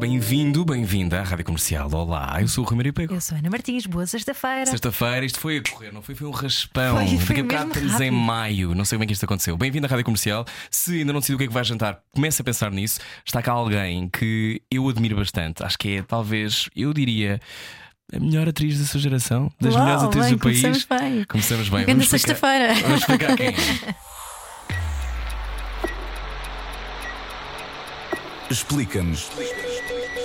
Bem-vindo, bem-vinda à Rádio Comercial. Olá, eu sou o Rui Maria Pego. Eu sou Ana Martins, boa sexta-feira. Sexta-feira, isto foi a correr, não foi? Foi um raspão. Foi, foi Daqui a bocado em maio, não sei como é que isto aconteceu. Bem-vindo à Rádio Comercial. Se ainda não decidiu o que é que vai jantar, comece a pensar nisso. Está cá alguém que eu admiro bastante. Acho que é, talvez, eu diria. A melhor atriz da sua geração, das Uau, melhores atrizes bem, do país. começamos bem. Começamos bem. Vamos sexta-feira. Vamos explicar quem é. Explica-nos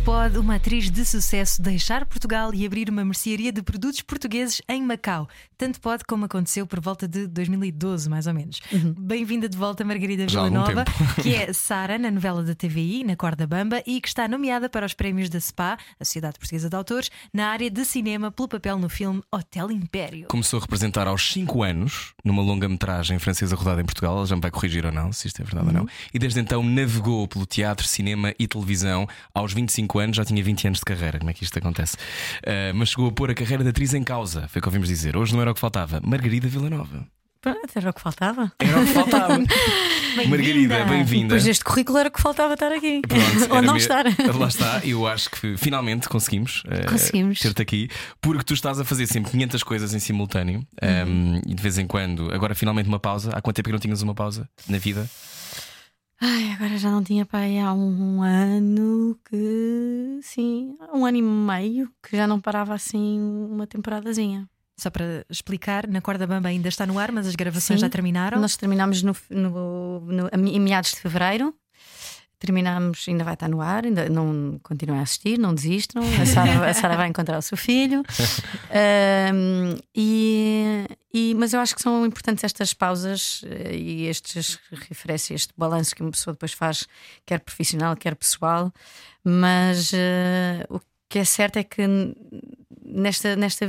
Como pode uma atriz de sucesso deixar Portugal e abrir uma mercearia de produtos portugueses em Macau? Tanto pode como aconteceu por volta de 2012, mais ou menos. Bem-vinda de volta, Margarida Villanova, que é Sara na novela da TVI, na Corda Bamba, e que está nomeada para os prémios da SPA, a Sociedade Portuguesa de Autores, na área de cinema pelo papel no filme Hotel Império. Começou a representar aos 5 anos numa longa-metragem francesa rodada em Portugal. Ela já me vai corrigir ou não, se isto é verdade ou não. E desde então navegou pelo teatro, cinema e televisão. Aos 25 anos já tinha 20 anos de carreira. Como é que isto acontece? Ah, mas chegou a pôr a carreira de atriz em causa. Foi o que ouvimos dizer. Hoje não era o que faltava. Margarida Villanova. Pronto, era o que faltava. Era o que faltava. Margarida, bem-vinda. Depois deste currículo era o que faltava estar aqui. Pronto, Ou não me- estar. Lá está, eu acho que finalmente conseguimos, eh, Conseguimos. ter-te aqui, porque tu estás a fazer sempre 500 coisas em simultâneo Uhum. um, e de vez em quando, agora finalmente uma pausa. Há quanto tempo que não tinhas uma pausa na vida? Ai, agora já não tinha pai há um ano que. Sim, um ano e meio que já não parava assim uma temporadazinha. Só para explicar, na Corda Bamba ainda está no ar, mas as gravações Sim. já terminaram. Nós terminámos no, no, no- em meados de fevereiro. Terminámos, ainda vai estar no ar, ainda não continuem a assistir, não desistam. A Sara, a Sara vai encontrar o seu filho. E, e- mas eu acho que são importantes estas pausas eh, e estas referências, este balanço que uma pessoa depois faz, quer profissional, quer pessoal. Mas eh, o que é certo é que nesta, nesta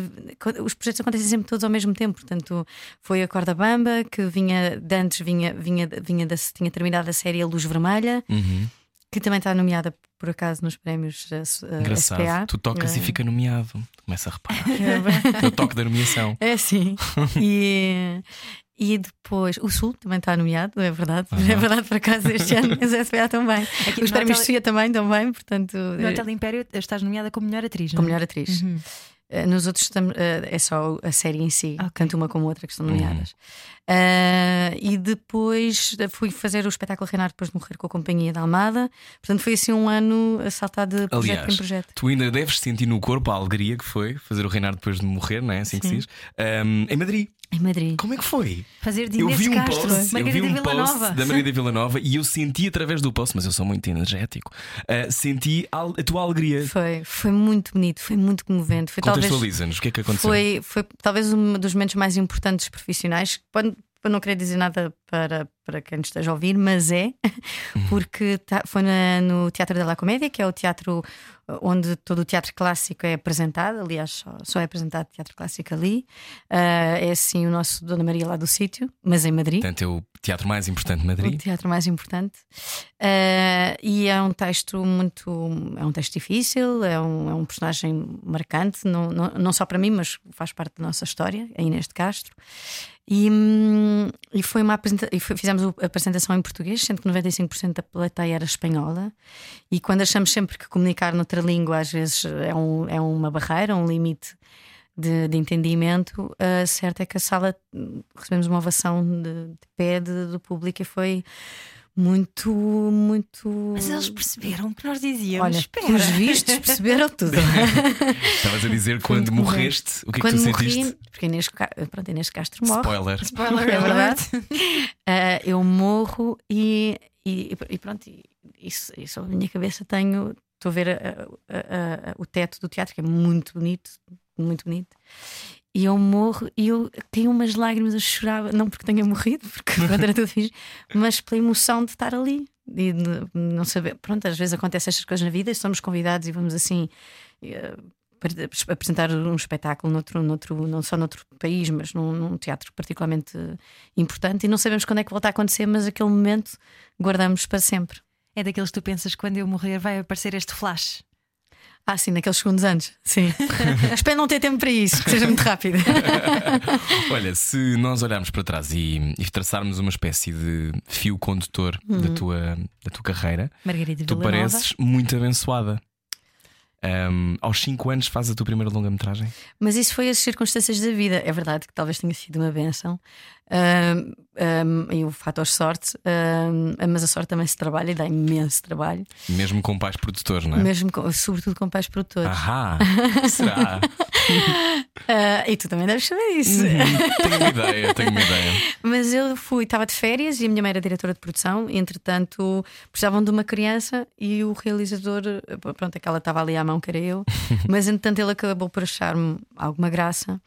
os projetos acontecem sempre todos ao mesmo tempo. Portanto, foi a Corda Bamba que vinha de antes, vinha, vinha, vinha da, tinha terminado a série A Luz Vermelha, Uhum. que também está nomeada por acaso nos prémios eh, Engraçado. SPA. Tu tocas e Eh, fica nomeado. Começa a reparar. É o toque da nomeação. É sim. e, e depois o Sul também está nomeado, é verdade. É verdade, por acaso, este ano as SPA também. Aqui Os prémios Hotel- SIA também, também, portanto, No Hotel Império estás nomeada como melhor atriz, não como é? melhor atriz. Uhum. Eh, Nos outros estamos, eh, é só a série em si, Ok. tanto uma como outra que estão nomeadas. Eh, e depois eh, fui fazer o espetáculo Reinar depois de morrer com a Companhia da Almada. Portanto, foi assim um ano a saltar de projeto Aliás, em projeto. tu ainda deves sentir no corpo a alegria que foi fazer o reinar depois de morrer, não é? Assim que se Sim. diz. Um, em Madrid. Em Madrid. Como é que foi? Fazer de Eu Inês vi um Castro, post, eu vi Margarida um Villanova. post da Margarida Villanova e eu senti através do post, mas eu sou muito energético. uh, senti a, a tua alegria. Foi, foi muito bonito, foi muito comovente. Foi talvez, Contextualiza-nos, o que é que aconteceu? foi, foi talvez um dos momentos mais importantes profissionais. Pode não querer dizer nada para, para quem nos esteja a ouvir, mas é, porque tá- foi na- no Teatro da La Comédia, que é o teatro uh, onde todo o teatro clássico é apresentado. Aliás, só, só é apresentado teatro clássico ali. Uh, é assim o nosso Dona Maria lá do sítio, mas em Madrid. Portanto, é o teatro mais importante de O Madrid. teatro mais importante. Eh, e é um texto muito. É um texto difícil, é um, é um personagem marcante, não, não, não só para mim, mas faz parte da nossa história, a Inês de Castro. E, hum, e foi uma apresenta foi- fizemos a apresentação em português, sendo que 95% da plateia era espanhola. E quando achamos sempre que comunicar noutra língua às vezes é, um, é uma barreira, um limite de, de entendimento, a certo é que a sala hum, recebemos uma ovação de, de pé do público e foi muito, muito. Mas eles perceberam o que nós dizíamos. Olha, Espera. pelos vistos, perceberam tudo. Estavas a dizer quando correto. morreste, o que é que Quando tu morri, sentiste? porque Inês, pronto, Inês Castro morre. Spoiler. Spoiler É verdade. Ah, eu morro e, e, e pronto, e isso, isso na minha cabeça tenho. Estou a ver a- a- a- a- o teto do teatro, que é muito bonito, muito bonito. E eu morro e eu tenho umas lágrimas, eu chorava, não porque tenha morrido, porque era tudo fixe, mas pela emoção de estar ali e de não saber. Pronto, às vezes acontecem estas coisas na vida e somos convidados e vamos assim. eh, apresentar um espetáculo noutro, noutro, não só noutro país, mas num, num, teatro particularmente importante, e não sabemos quando é que volta a acontecer, mas aquele momento guardamos para sempre. É daqueles que tu pensas quando eu morrer vai aparecer este flash. Ah, sim, naqueles segundos antes. Sim. Espero não ter tempo para isso, que seja muito rápido. Olha, se nós olharmos para trás e, e traçarmos uma espécie de fio condutor uhum. da, tua, da tua carreira, Margarida tu pareces muito abençoada. Um, aos 5 anos fazes a tua primeira longa-metragem? Mas isso foi as circunstâncias da vida. É verdade que talvez tenha sido uma benção. Um, um, e o fator sorte, mas a sorte também se trabalha e dá imenso trabalho. Mesmo com pais produtores, não é? Mesmo com, sobretudo com pais produtores. Ahá, será? Uh, e tu também deves saber isso. Uhum, tenho uma ideia, tenho uma ideia. Mas eu fui, estava de férias e a minha mãe era diretora de produção. E, entretanto, precisavam de uma criança e o realizador, pronto, aquela estava ali à mão, que era eu. Mas entretanto, ele acabou por achar-me alguma graça.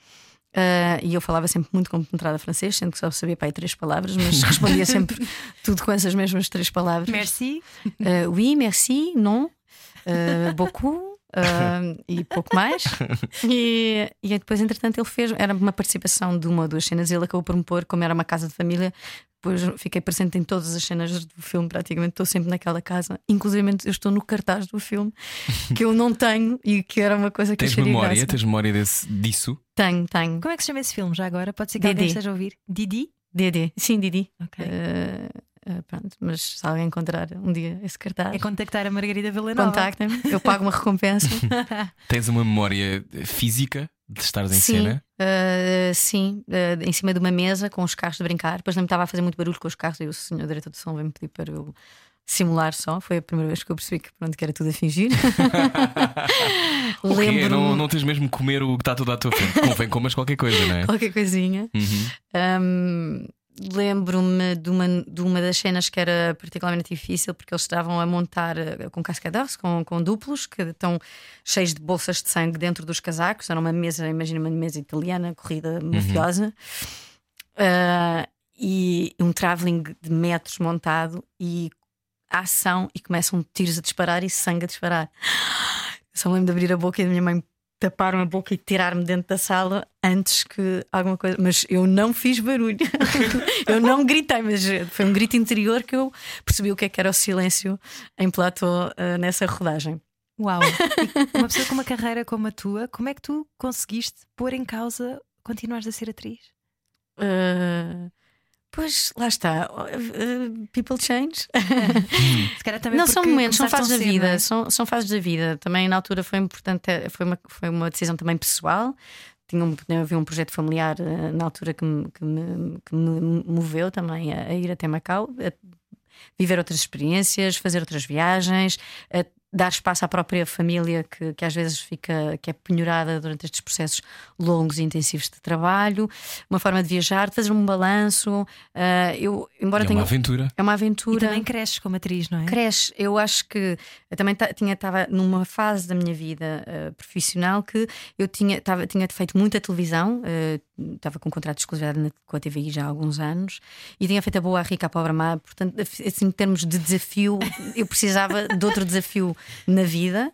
Uh, e eu falava sempre muito compenetrada francês, sendo que só sabia para aí três palavras, mas respondia sempre tudo com essas mesmas três palavras. Merci. Uh, oui, merci, non, uh, beaucoup. Uh, e pouco mais. E, e depois, entretanto, ele fez. Era uma participação de uma ou duas cenas e ele acabou por me pôr, como era uma casa de família. Depois fiquei presente em todas as cenas do filme, praticamente estou sempre naquela casa. Inclusive, eu estou no cartaz do filme que eu não tenho e que era uma coisa que Tens memória? Graça. Tens memória desse, disso? Tenho, tenho. Como é que se chama esse filme já agora? Pode ser que Didi. alguém esteja a ouvir. Didi? Didi, sim, Didi. Ok. Uh, Uh, pronto, mas se alguém encontrar um dia esse cartaz. É contactar a Margarida Villanova. Contactem-me, eu pago uma recompensa. Tens uma memória física de estares em sim, cena? Uh, sim, uh, em cima de uma mesa com os carros de brincar. Depois não me estava a fazer muito barulho com os carros e o senhor diretor de som veio-me pedir para eu simular só. Foi a primeira vez que eu percebi que, pronto, que era tudo a fingir. Lembro. Não, não tens mesmo comer o que está tudo à tua frente. Convém comas qualquer coisa, não é? Qualquer coisinha. Uhum. Um, Lembro-me de uma, de uma das cenas que era particularmente difícil porque eles estavam a montar eh, com cascadores, com, com duplos, que estão cheios de bolsas de sangue dentro dos casacos. Era uma mesa, imagina uma mesa italiana, corrida uhum. mafiosa. Uh, e um travelling de metros montado e ação e começam tiros a disparar e sangue a disparar. Só me lembro de abrir a boca e a minha mãe tapar a boca e tirar-me dentro da sala antes que alguma coisa. Mas eu não fiz barulho. eu não gritei, mas foi um grito interior que eu percebi o que é que era o silêncio em platô uh, nessa rodagem. Uau! E uma pessoa com uma carreira como a tua, como é que tu conseguiste pôr em causa continuares a ser atriz? Uh, Pois, lá está. Uh, people change. não são momentos, são fases da vida. É? São, são fases da vida. Também na altura foi importante, eh, foi uma, foi uma decisão também pessoal. Tinha um, havia um projeto familiar uh, na altura que me, que me, que me moveu também a, a, ir até Macau, a viver outras experiências, fazer outras viagens, a dar espaço à própria família que, que às vezes fica que é penhorada durante estes processos longos e intensivos de trabalho, uma forma de viajar, de fazer um balanço. Uh, eu, embora é tenha, uma aventura. É uma aventura. E também cresces como atriz, não é? Cresce. Eu acho que eu também tinha estava numa fase da minha vida uh, profissional que eu tinha tava, tinha feito muita televisão, uh, estava com um contrato de exclusividade na, com a TVI já há alguns anos e tinha feito a boa, a rica, a pobre, a má. Portanto, assim, em termos de desafio, eu precisava de outro desafio na vida.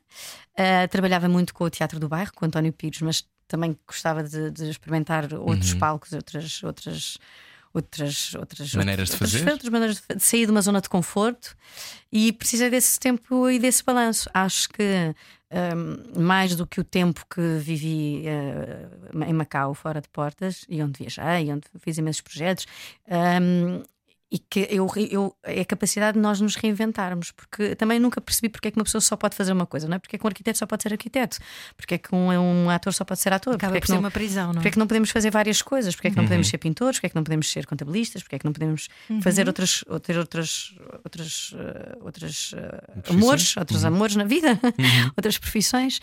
Uh, trabalhava muito com o Teatro do Bairro, com o António Pires, mas também gostava de, de experimentar outros uhum. palcos, outras, outras, outras, outras maneiras outras, de fazer, outras maneiras de, sair de uma zona de conforto e precisei desse tempo e desse balanço. Acho que um, mais do que o tempo que vivi uh, em Macau, fora de portas, e onde viajei, onde fiz imensos projetos, um, e que eu, eu, é a capacidade de nós nos reinventarmos, porque também nunca percebi porque é que uma pessoa só pode fazer uma coisa, não é? Porque é que um arquiteto só pode ser arquiteto, porque é que um, um ator só pode ser ator, Acaba porque por é ser uma prisão, não é? Porque é que não podemos fazer várias coisas, porque é que não uhum. podemos ser pintores, porque é que não podemos ser contabilistas, porque é que não podemos uhum. fazer outras, ter outras, outras, uh, outras uh, amores, outros uhum. amores na vida, uhum. outras profissões.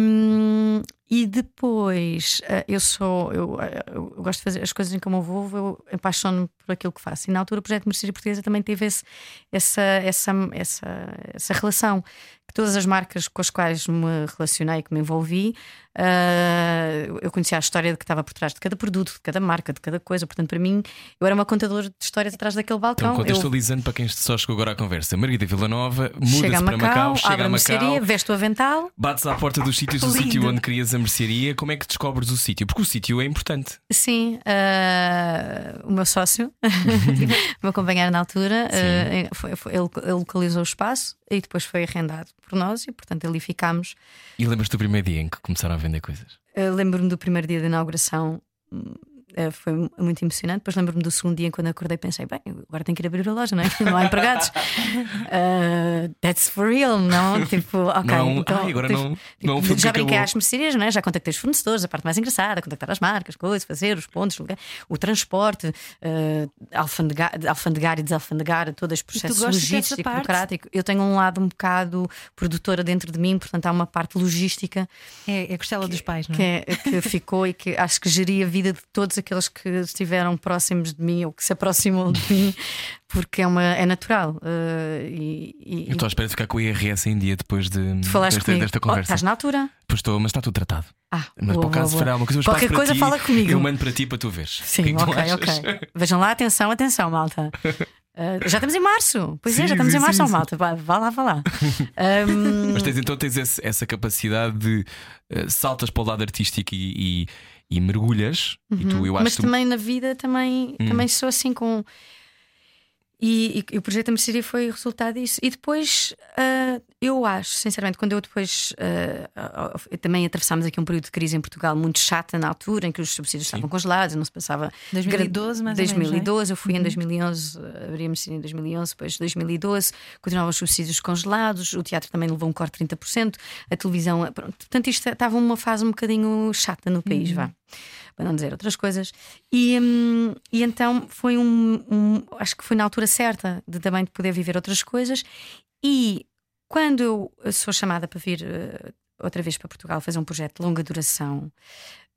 Um, e depois uh, eu sou, eu, eu, gosto de fazer as coisas em como eu vou, eu apaixono por aquilo que faço. E na altura o projeto Mercearia Portuguesa também teve esse, essa, essa, essa, essa relação que todas as marcas com as quais me relacionei, que me envolvi, uh, eu conhecia a história de que estava por trás de cada produto, de cada marca, de cada coisa. Portanto, para mim, eu era uma contadora de histórias atrás daquele balcão. Então, contextualizando eu... para quem só chegou agora à conversa, Margarida Villanova muda-se para Macau, Macau, chega a Macau, veste o avental. bates à porta dos sítios do sítio onde querias a mercearia. Como é que descobres o sítio? Porque o sítio é importante. Sim, uh, o meu sócio, o meu companheiro na altura, uh, ele, ele localizou o espaço e depois foi arrendado por nós e, portanto, ali ficámos. E lembras-te do primeiro dia em que começaram a vender coisas? Uh, lembro-me do primeiro dia de inauguração. Uh, Foi mu- muito emocionante. Depois lembro-me do segundo dia, quando acordei, pensei: bem, agora tenho que ir abrir a loja, não é? Não há empregados. Uh, that's for real, não? Tipo, ok. não, então, ai, agora tipo, não, não é já que brinquei acabou. às mercearias, não é? Já contactei os fornecedores, a parte mais engraçada, contactar as marcas, coisas, fazer os pontos, lugar- o transporte, uh, alfandegar, alfandegar e desalfandegar, todos os processos logísticos, burocrático. Eu tenho um lado um bocado produtora dentro de mim, portanto há uma parte logística É, é a costela dos pais, não que, é? é- que ficou e que acho que geria a vida de todos aqueles que estiveram próximos de mim ou que se aproximam de mim, porque é, uma, é natural. uh, e, e- Eu estou à espera de ficar com o IRS em dia depois de, falaste desta, desta Oh, conversa. estás na altura? Pois estou, mas está tudo tratado. Ah, Mas boa, para o caso boa, boa. alguma coisa, eu Qualquer coisa ti, fala comigo. Eu mando para ti para tu veres. Sim, que é ok, ok. Vejam lá, atenção, atenção, malta. Uh, já estamos em março. Pois é, Sim, já estamos sim, em março, sim, ó, sim. malta. Vá, vá lá, vá lá. Um, Mas tens, então tens esse- essa capacidade de eh, saltas para o lado artístico e, e- e mergulhas. E tu, eu acho Uhum. mas tu- também na vida também, Hum. também sou assim com. E, e- e o projeto da mercearia foi resultado disso. E depois, ah, eu acho, sinceramente, quando eu depois ah, também atravessámos aqui um período de crise em Portugal muito chata na altura, em que os subsídios estavam congelados, não se passava. 2012, mais ou menos, não é? 2012, eu fui em 2011, abri a mercearia em 2011, depois 2012, continuavam os subsídios congelados, o teatro também levou um corte de 30%, a televisão. Pronto, portanto, isto estava uma fase um bocadinho chata no país, vá para não dizer outras coisas. E, hum, e então foi um, um- Acho que foi na altura certa de também de poder viver outras coisas. E quando eu sou chamada para vir eh, outra vez para Portugal fazer um projeto de longa duração,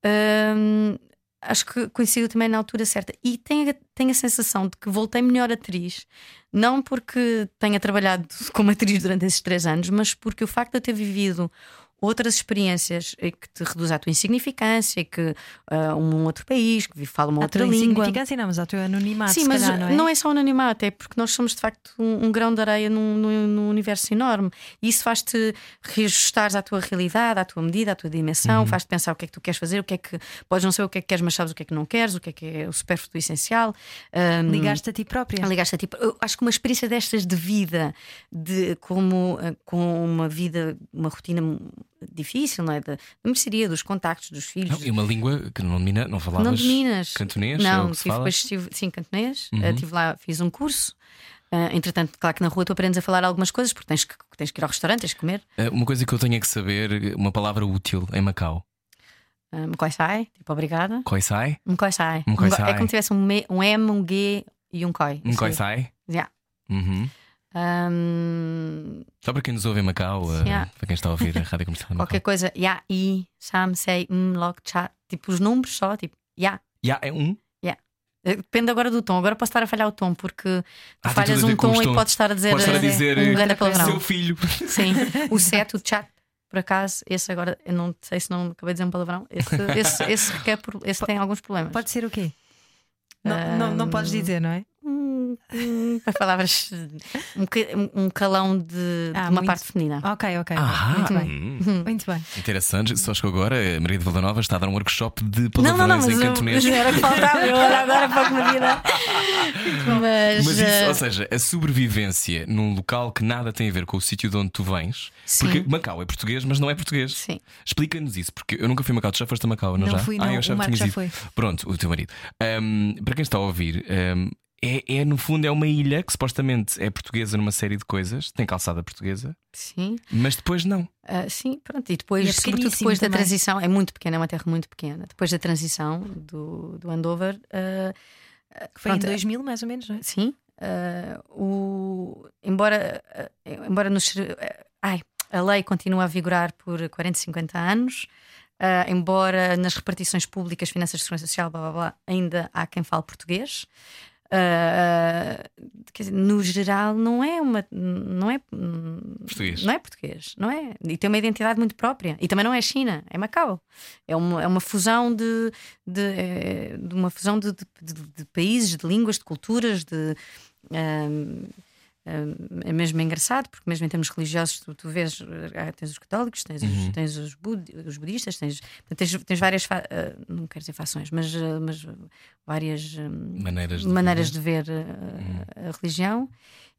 hum, acho que coincidiu também na altura certa. E tenho, tenho a sensação de que voltei melhor atriz, não porque tenha trabalhado como atriz durante esses três anos, mas porque o facto de eu ter vivido outras experiências que te reduz à tua insignificância, que ah, um outro país, que fala uma A outra tua língua. insignificância, não, mas ao teu anonimato, Sim, mas calhar, não é? é só um anonimato, é porque nós somos de facto um, um grão de areia num, num- num universo enorme. E isso faz-te reajustares à tua realidade, à tua medida, à tua dimensão, Uhum. faz-te pensar o que é que tu queres fazer, o que é que podes não saber o que é que queres, mas sabes o que é que não queres, o que é que é o supérfluo essencial. Ahm, Ligaste a ti própria. Ligaste a ti. Eu acho que uma experiência destas de vida, de como eh, com uma vida, uma rotina difícil, não é? Da, da mercearia, dos contactos, dos filhos. Não, e uma língua que não domina, não falavas Não dominas. cantonês? é Não, se tive, depois estive, sim, cantonês. Uhum. Eh, Estive lá, fiz um curso. Eh, entretanto, claro que na rua tu aprendes a falar algumas coisas porque tens que, tens que ir ao restaurante, tens que comer. Eh, Uma coisa que eu tenho que saber, uma palavra útil em Macau. Uh, Mkoi sai, tipo obrigada. Koi sai? Mkoi sai. Mkoi go- sai. É como se tivesse um, me- um M, um G e um Koi. Sai? Yeah. Uhum. Um, Só para quem nos ouve em Macau, eh, Yeah. para quem está a ouvir a rádio comercial em qualquer coisa, ya, i, sam, sei, um, log, cha. Tipo os números só, tipo, ya. Ya, é um. Eh, Depende agora do tom. Agora posso estar a falhar o tom porque tu Ah, falhas um tom e podes estar a dizer, estar a eh, dizer, um grande palavrão. Seu filho. Sim, o 7, o chat, por acaso, esse agora, eu não sei se não acabei de dizer um palavrão. Esse, esse, esse, requer por- esse tem alguns problemas. Pode ser o quê? Não, não, não podes dizer, não é? As palavras, um, ca- um calão de, Ah, de uma muito- parte feminina. Ok, ok. Ah, Muito bem. hum. Muito bem. Interessante, só chegou agora. A Maria de Villanova está a dar um workshop de Não, palavrões não, não, mas em eu, cantonês. mas era que faltava, eu olho agora para a comida. Mas, Mas isso, eh, ou seja, a sobrevivência num local que nada tem a ver com o sítio de onde tu vens, Sim. porque Macau é português, mas não é português. Sim. Explica-nos isso, porque eu nunca fui a Macau, tu já foste a Macau, não, Não já? fui, ah, não. eu que Marco tinhas já ido. foi. Pronto, o teu marido. Ahm, para quem está a ouvir, ahm, é, é, no fundo é uma ilha que supostamente é portuguesa numa série de coisas, tem calçada portuguesa, Sim, mas depois não. ah, sim, pronto. E depois, E é sobretudo depois da transição, é muito pequena, é uma terra muito pequena. Depois da transição do, do Andover, ah, Que foi em Pronto, 2000, mais ou menos, não é? Sim. ah, o, embora, embora nos, ai, a lei continue a vigorar por 40, 50 anos, ah, embora nas repartições públicas, finanças de segurança social, blá blá blá, ainda há quem fale português. Uh, quer dizer, no geral, não é uma. Não é português. Não é português, não é? E tem uma identidade muito própria. E também não é China, é Macau. É uma, é uma fusão de, de, eh, de uma fusão de, de, de, países, de línguas, de culturas, de. Um, é mesmo engraçado, porque mesmo em termos religiosos, tu, tu vês, ah, tens os católicos, tens, uhum. os, tens os, bud, os, budistas, tens, tens, tens várias, uh, não quero dizer fações, mas, uh, mas várias maneiras de maneiras ver, de ver uhum. a religião.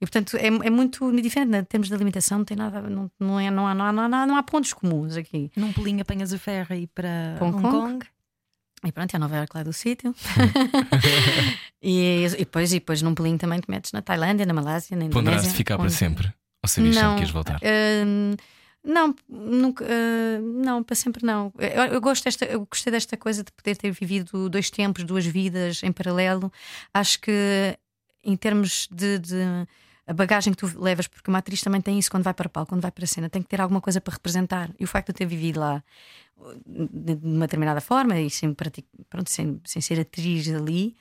E portanto é, é muito diferente, né? em termos de alimentação, não tem nada, não, não, é, não, há, não, há, não, há, não há pontos comuns aqui. Num pulinho apanhas o ferro e para Hong, Hong Kong. Kong. E pronto, é a Nova Iorque lá do sítio. e, e, depois, e depois num pulinho também te metes na Tailândia, na Malásia, na Indonésia. Ponderaste ficar onde... para sempre? Ou sabias não, sempre que ias voltar? Uh, não, nunca, uh, não, para sempre não. Eu, eu, gosto desta, eu gostei desta coisa de poder ter vivido dois tempos, duas vidas em paralelo. Acho que em termos de, de a bagagem que tu levas, porque uma atriz também tem isso quando vai para o palco, quando vai para a cena, tem que ter alguma coisa para representar. E o facto de eu ter vivido lá de uma determinada forma e sem, pronto, sem, sem ser atriz ali,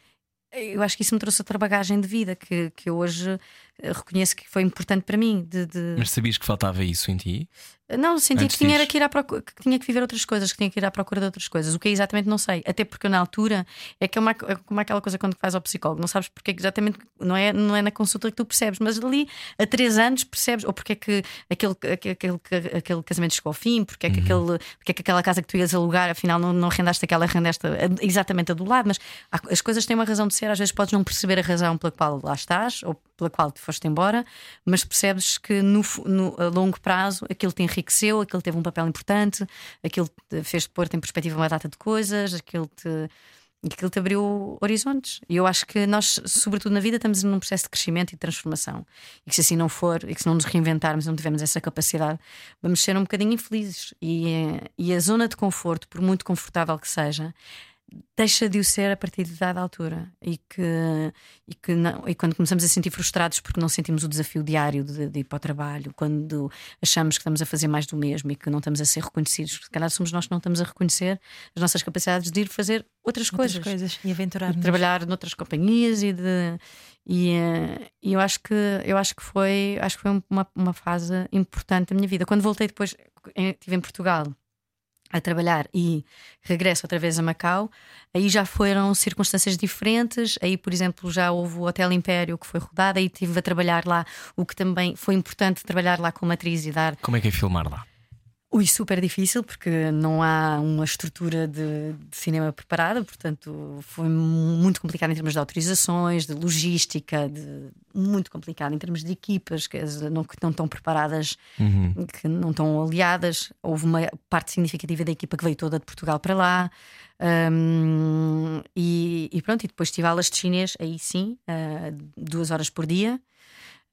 eu acho que isso me trouxe outra bagagem de vida que, que hoje reconheço que foi importante para mim. De, de... Mas sabias que faltava isso em ti? Não, senti que tinha, que, ir à procura, que tinha que viver outras coisas, que tinha que ir à procura de outras coisas. O que é exatamente não sei. Até porque na altura é que é, uma, é como aquela coisa quando vais ao psicólogo, não sabes porque é que exatamente não é, não é na consulta que tu percebes, mas ali há três anos percebes, ou porque é que aquele, aquele, aquele casamento chegou ao fim, porque é que, uhum. aquele, porque é que aquela casa que tu ias alugar afinal não, não rendaste aquela, rendaste exatamente a do lado. Mas as coisas têm uma razão de ser, às vezes podes não perceber a razão pela qual lá estás ou pela qual te foste embora, mas percebes que no, no, a longo prazo aquilo te enriqueceu, aquilo teve um papel importante, aquilo fez-te pôr-te em perspectiva uma data de coisas, aquilo te, aquilo te abriu horizontes. E eu acho que nós, sobretudo na vida, estamos num processo de crescimento e de transformação. E que se assim não for, e que se não nos reinventarmos, não tivermos essa capacidade, vamos ser um bocadinho infelizes. E, e a zona de conforto, por muito confortável que seja, deixa de o ser a partir de dada altura. E que, e que não, e quando começamos a sentir frustrados porque não sentimos o desafio diário de, de, ir para o trabalho, quando achamos que estamos a fazer mais do mesmo e que não estamos a ser reconhecidos, se calhar somos nós que não estamos a reconhecer as nossas capacidades de ir fazer outras, outras coisas, coisas e aventurar trabalhar noutras companhias e de e, eh, e, eu acho que eu acho que foi acho que foi uma, uma fase importante da minha vida. Quando voltei depois estive em Portugal a trabalhar e regresso outra vez a Macau, aí já foram circunstâncias diferentes. Aí, por exemplo, já houve o Hotel Império que foi rodado, aí estive a trabalhar lá, o que também foi importante trabalhar lá como atriz e dar. Como é que é filmar lá? Ui, super difícil porque não há uma estrutura de, de, cinema preparada, portanto foi muito complicado em termos de autorizações, de logística, de, muito complicado em termos de equipas que não, que não estão preparadas, uhum. que não estão aliadas. Houve uma parte significativa da equipa que veio toda de Portugal para lá. Um, e, e, pronto, e depois tive aulas de chinês, aí sim, uh, duas horas por dia.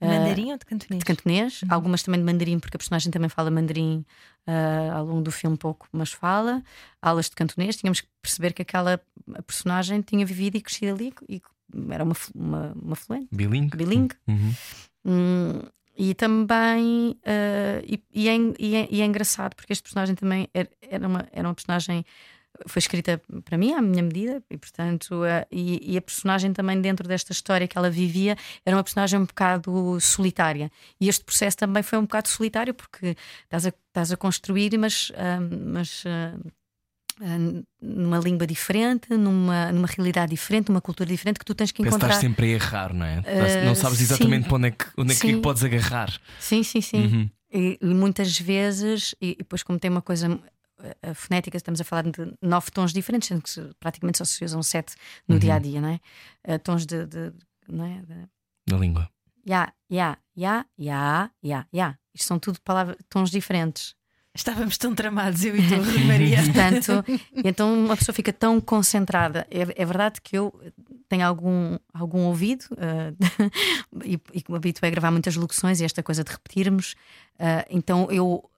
Mandarim uh, ou de cantonês? De cantonês, uhum. algumas também de mandarim, porque a personagem também fala mandarim uh, ao longo do filme pouco, mas fala. Aulas de cantonês, tínhamos que perceber que aquela personagem tinha vivido e crescido ali e era uma, uma, uma fluente. Bilingue. Bilingue. Uhum. Hum, e também uh, e, e, é, e, é, e, é, engraçado porque este personagem também era, era, uma, era uma personagem foi escrita para mim à minha medida e portanto uh, e, e, a personagem também dentro desta história que ela vivia era uma personagem um bocado solitária e este processo também foi um bocado solitário porque estás a, estás a construir mas, uh, mas uh, numa língua diferente, numa, numa realidade diferente, numa cultura diferente que tu tens que encontrar. Estás sempre a errar, não é? não sabes exatamente para onde é que, onde é que podes agarrar. Sim, sim, sim. Uhum. E, e, muitas vezes, e depois, como tem uma coisa a fonética, estamos a falar de nove tons diferentes, sendo que praticamente só se usam sete no uhum. dia a dia, não é? Uh, tons de, de, não é? De... Da língua. Ya, ya, ya, ya, ya, ya. Isto são tudo palavras, tons diferentes. Estávamos tão tramados, eu e tu, Maria. Portanto, então uma pessoa fica tão concentrada. É, é verdade que eu tenho algum, algum ouvido uh, e, e me habituei a gravar muitas locuções e esta coisa de repetirmos. Uh, então eu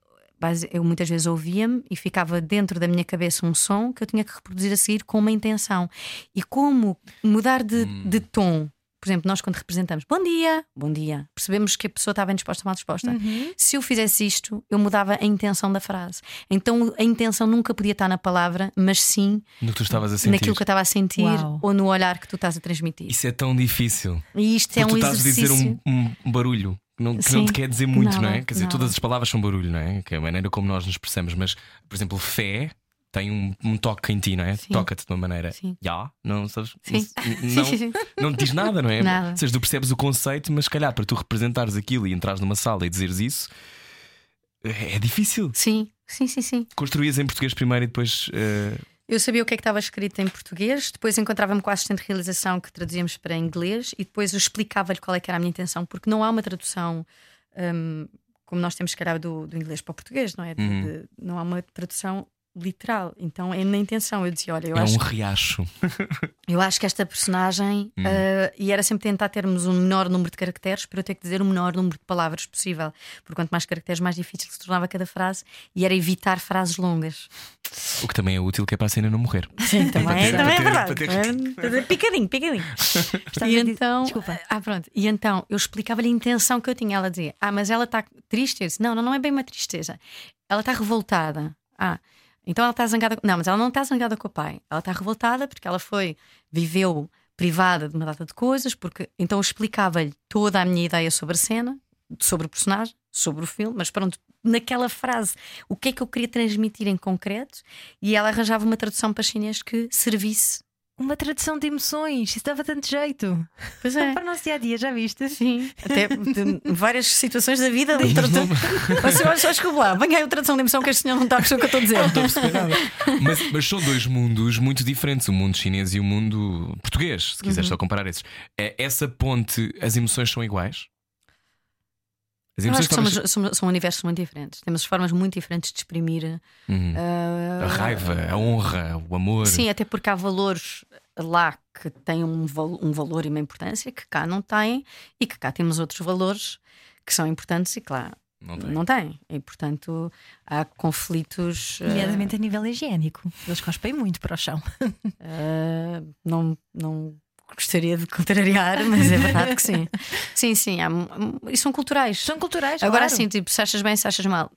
eu muitas vezes ouvia-me e ficava dentro da minha cabeça um som que eu tinha que reproduzir a seguir com uma intenção. E como mudar de, hum. de tom Por exemplo, nós quando representamos bom dia, bom dia, percebemos que a pessoa está bem disposta ou mal disposta. Se eu fizesse isto, eu mudava a intenção da frase. Então a intenção nunca podia estar na palavra, mas sim No que tu estavas a sentir. naquilo que eu estava a sentir Uau. ou no olhar que tu estás a transmitir. Isso é tão difícil. E isto Porque é um tu estás exercício. a dizer um, um barulho. Que Não, que não te quer dizer muito, não, Nada, é? Quer dizer, todas as palavras são barulho, não é? Que é a maneira como nós nos expressamos. Mas, por exemplo, fé tem um, um toque em ti, não é? Toca-te de uma maneira. Sim. Já, não sabes? Sim. Não, Sim, não te diz nada, não é? Nada. Ou seja, tu percebes o conceito, mas se calhar para tu representares aquilo e entrares numa sala e dizeres isso é é difícil. Sim, sim, sim, sim. Construías em português primeiro e depois. eh, Eu sabia o que é que estava escrito em português, depois encontrava-me com a assistente de realização que traduzíamos para inglês e depois eu explicava-lhe qual é que era a minha intenção, porque não há uma tradução hum, como nós temos que calhar do, do inglês para o português, não é? De- Uhum. de- não há uma tradução literal. Então é na intenção. Eu dizia, olha, eu é acho um riacho. Eu acho que esta personagem, eh, e era sempre tentar termos um menor número de caracteres para eu ter que dizer o menor número de palavras possível. Porque quanto mais caracteres, mais difícil se tornava cada frase e era evitar frases longas. O que também é útil, que é para a cena não morrer. Sim, também, Para ter- também é verdade. ter- Picadinho, picadinho. E então, Desculpa. ah, pronto. E então eu explicava-lhe a intenção que eu tinha. Ela dizia: Ah, mas ela está triste? Eu disse: Não, não, não é bem uma tristeza. Ela está revoltada. Ah, então ela está zangada. Não, mas ela não está zangada com o pai. Ela está revoltada porque ela foi, viveu privada de uma data de coisas. Porque então eu explicava-lhe toda a minha ideia sobre a cena, sobre o personagem, sobre o filme. Mas pronto, naquela frase, o que é que eu queria transmitir em concreto? E ela arranjava uma tradução para chinês que servisse. Uma tradução de emoções, isso dava tanto jeito. Pois é. Para o nosso dia a dia, já viste? Sim, até de várias situações da vida. De tradução. Você olha só, desculpa lá, venha aí a tradução de emoção que este senhor não está a perceber o que eu estou a dizer. Não estou a perceber nada. mas, mas são dois mundos muito diferentes, o mundo chinês e o mundo português, se quiseres Uhum. só comparar esses. É, essa ponte, as emoções são iguais? As acho que talvez- somos, somos- são universos muito diferentes. Temos formas muito diferentes de exprimir. Uhum. ah, A raiva, a honra, o amor. Sim, até porque há valores lá que têm um, val- um valor e uma importância que cá não têm, e que cá temos outros valores que são importantes e que lá Não tem. não têm. E portanto há conflitos. ah, Nomeadamente a nível higiênico. Eles cospem muito para o chão. Ah, não, não gostaria de contrariar, mas é verdade que sim. Sim, sim, há, mu- e são culturais. São culturais. Agora claro. sim, tipo, se achas bem, se achas mal.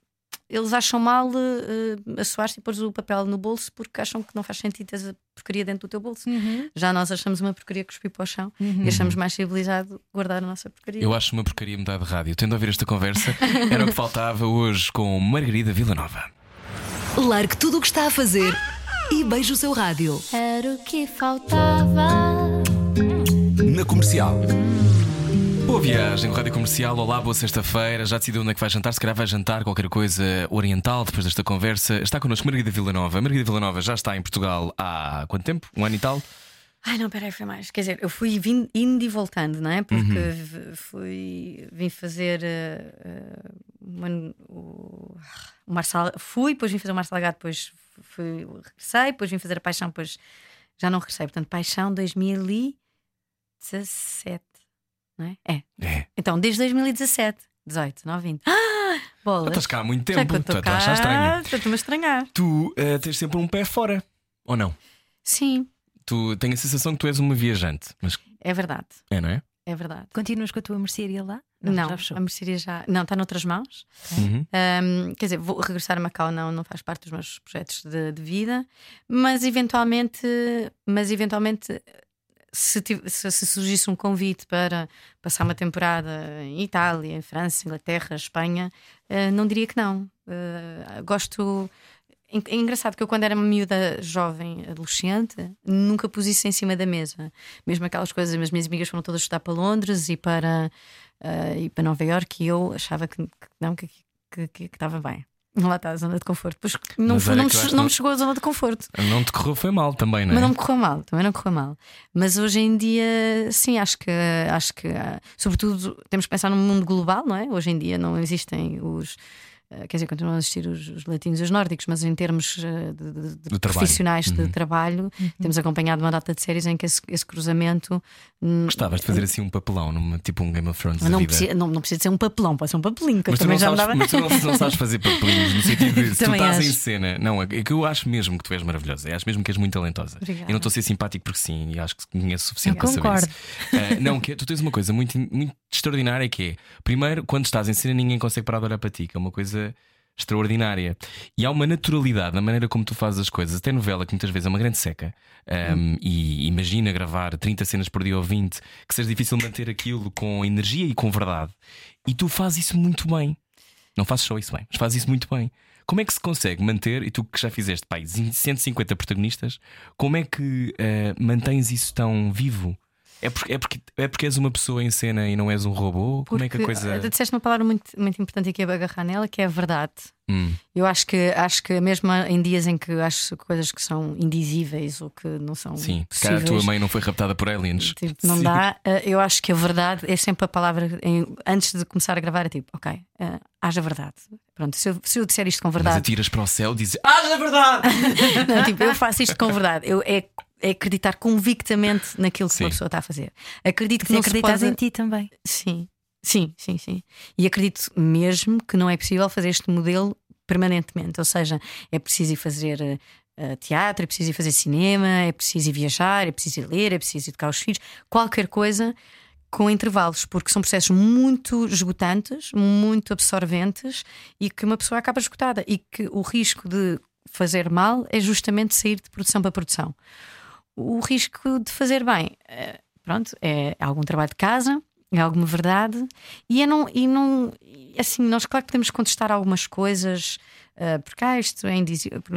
Eles acham mal uh, assoar-se e pôr o papel no bolso porque acham que não faz sentido teres a porcaria dentro do teu bolso. Uhum. Já nós achamos uma porcaria cuspir para o chão e achamos mais civilizado guardar a nossa porcaria. Eu acho uma porcaria mudar de rádio. Tendo a ouvir esta conversa, era o que faltava hoje com Margarida Villanova. Largue tudo o que está a fazer e beije o seu rádio. Era o que faltava. Na comercial. Boa viagem Rádio Comercial. Olá, boa sexta-feira. Já decidiu onde é que vai jantar? Se calhar vai jantar qualquer coisa oriental depois desta conversa. Está connosco Margarida Villanova. Margarida Villanova já está em Portugal há quanto tempo? Um ano e tal? Ai, não, peraí, foi mais. Quer dizer, eu fui indo e voltando, não é? Porque v- fui, vim fazer eh, eh, uma- o, o Marçal. Fui, depois vim fazer o Marçal Lagarde, depois fui, regressei, depois vim fazer a Paixão, depois já não regressei. Portanto, Paixão 2017, não é? É. É. Então, desde 2017, 18, 9, 20. Ah, bolas. Já estás cá há muito Já que tempo. eu estou estás a achar estranho. cá, Estou-me a estranhar. Tu eh, tens sempre um pé fora, ou não? Sim, Tu tenho a sensação que tu és uma viajante, mas é verdade. é, não é? É verdade. Continuas com a tua mercearia lá? Não, fechou. a mercearia já. Não, está noutras mãos. Uhum. Um, quer dizer, vou regressar a Macau não, não faz parte dos meus projetos de, de vida, mas eventualmente, mas eventualmente se, se- se surgisse um convite para passar uma temporada em Itália, em França, Inglaterra, Espanha, eh, não diria que não. Eh, gosto. É engraçado que eu, quando era miúda, jovem, adolescente, nunca pus isso em cima da mesa. Mesmo aquelas coisas, as minhas amigas foram todas estudar para Londres e para, eh, e para Nova Iorque e eu achava que, que não, que, que, que, que estava bem. Lá está a zona de conforto. Pois não, foi- não, me, não me chegou a zona de conforto. Não te correu foi mal também, não é? Mas não me correu mal, também não correu mal. Mas hoje em dia, sim, acho que, acho que ah, sobretudo, temos que pensar num mundo global, não é? Hoje em dia não existem os. Uh, quer dizer, continuam a existir os, os latinos e os nórdicos, mas em termos uh, de, de- de De trabalho. profissionais de trabalho, temos acompanhado uma data de séries em que esse, esse cruzamento hum, Gostavas de fazer assim um papelão, numa, tipo um Game of Thrones não, precisa, não, não precisa de ser um papelão, pode ser um papelinho, que eu Mas tu, também não já sabes, dava. mas tu não, não sabes fazer papelinhos no sentido de se tu estás em acho. cena. Não, é que eu acho mesmo que tu és maravilhosa. Eu acho mesmo que és muito talentosa. Obrigada. Eu não estou a ser simpático porque sim, e acho que conheço o suficiente Eu para saber concordo. isso. Ah, não, que tu tens uma coisa muito, muito extraordinária que é, primeiro, quando estás em cena, ninguém consegue parar de olhar para ti, que é uma coisa extraordinária. E há uma naturalidade na maneira como tu fazes as coisas, até novela, que muitas vezes é uma grande seca. Um, E imagina gravar 30 cenas por dia ou 20, que seja difícil manter aquilo com energia e com verdade. E tu fazes isso muito bem. Não fazes só isso bem, mas fazes isso muito bem. Como é que se consegue manter, e tu que já fizeste pai, 150 protagonistas, como é que eh, mantens isso tão vivo? É porque, é, porque, é porque és uma pessoa em cena e não és um robô? como é que a Porque, coisa. eh, Disseste uma palavra muito, muito importante aqui a agarrar nela, que é a verdade. Hum, Eu acho que, acho que mesmo em dias em que acho coisas que são indizíveis ou que não são sim, se calhar a tua mãe não foi raptada por aliens. tipo, não Sim. dá. eh, Eu acho que a verdade é sempre a palavra em- antes de começar a gravar. É tipo, ok, eh, haja verdade. Pronto, se eu, se eu disser isto com Mas verdade, atiras para o céu e dizes Haja verdade! Não, tipo, eu faço isto com verdade. Eu, é, é acreditar convictamente naquilo que Sim. uma pessoa está a fazer. Acredito que Se não se acreditas pode... em ti também. Sim, sim, sim, sim. E acredito mesmo que não é possível fazer este modelo permanentemente. Ou seja, é preciso ir fazer eh, eh, teatro, é preciso ir fazer cinema, é preciso ir viajar, é preciso ir ler, é preciso educar os filhos, qualquer coisa com intervalos, porque são processos muito esgotantes, muito absorventes e que uma pessoa acaba esgotada e que o risco de fazer mal é justamente sair de produção para produção. O risco de fazer bem, eh, pronto, é algum trabalho de casa, é alguma verdade e é não e não assim nós claro que podemos contestar algumas coisas eh, porque ah, isto é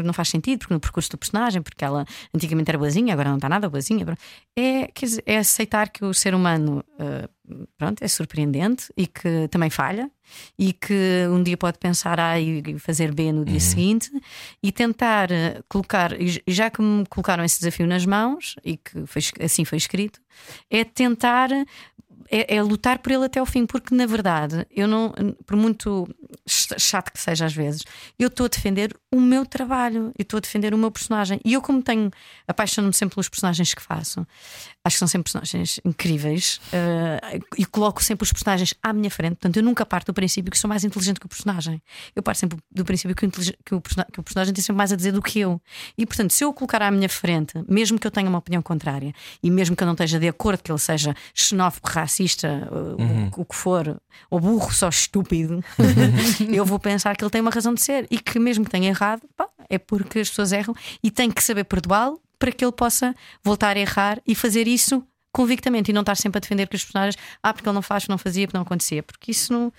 não faz sentido porque no percurso do personagem porque ela antigamente era boazinha agora não está nada boazinha é quer dizer, é aceitar que o ser humano eh, pronto é surpreendente e que também falha e que um dia pode pensar A e fazer B no dia seguinte e tentar eh, colocar, já que me colocaram esse desafio nas mãos e que foi assim foi escrito, é tentar. É, é lutar por ele até ao fim, porque na verdade, eu não, por muito ch- chato que seja às vezes, eu estou a defender o meu trabalho, eu estou a defender o meu personagem. E eu, como tenho, apaixono-me sempre pelos personagens que faço, acho que são sempre personagens incríveis eh, e coloco sempre os personagens à minha frente. Portanto, eu nunca parto do princípio que sou mais inteligente que o personagem. Eu parto sempre do princípio que o, que o que o personagem tem sempre mais a dizer do que eu. E, portanto, se eu o colocar à minha frente, mesmo que eu tenha uma opinião contrária e mesmo que eu não esteja de acordo que ele seja xenófobo, racista, o- o, que for, ou burro, só estúpido, eu vou pensar que ele tem uma razão de ser e que, mesmo que tenha errado, pá, é porque as pessoas erram e tem que saber perdoá-lo para que ele possa voltar a errar e fazer isso convictamente e não estar sempre a defender que os personagens, ah, porque ele não faz, não fazia, porque não acontecia, porque isso não,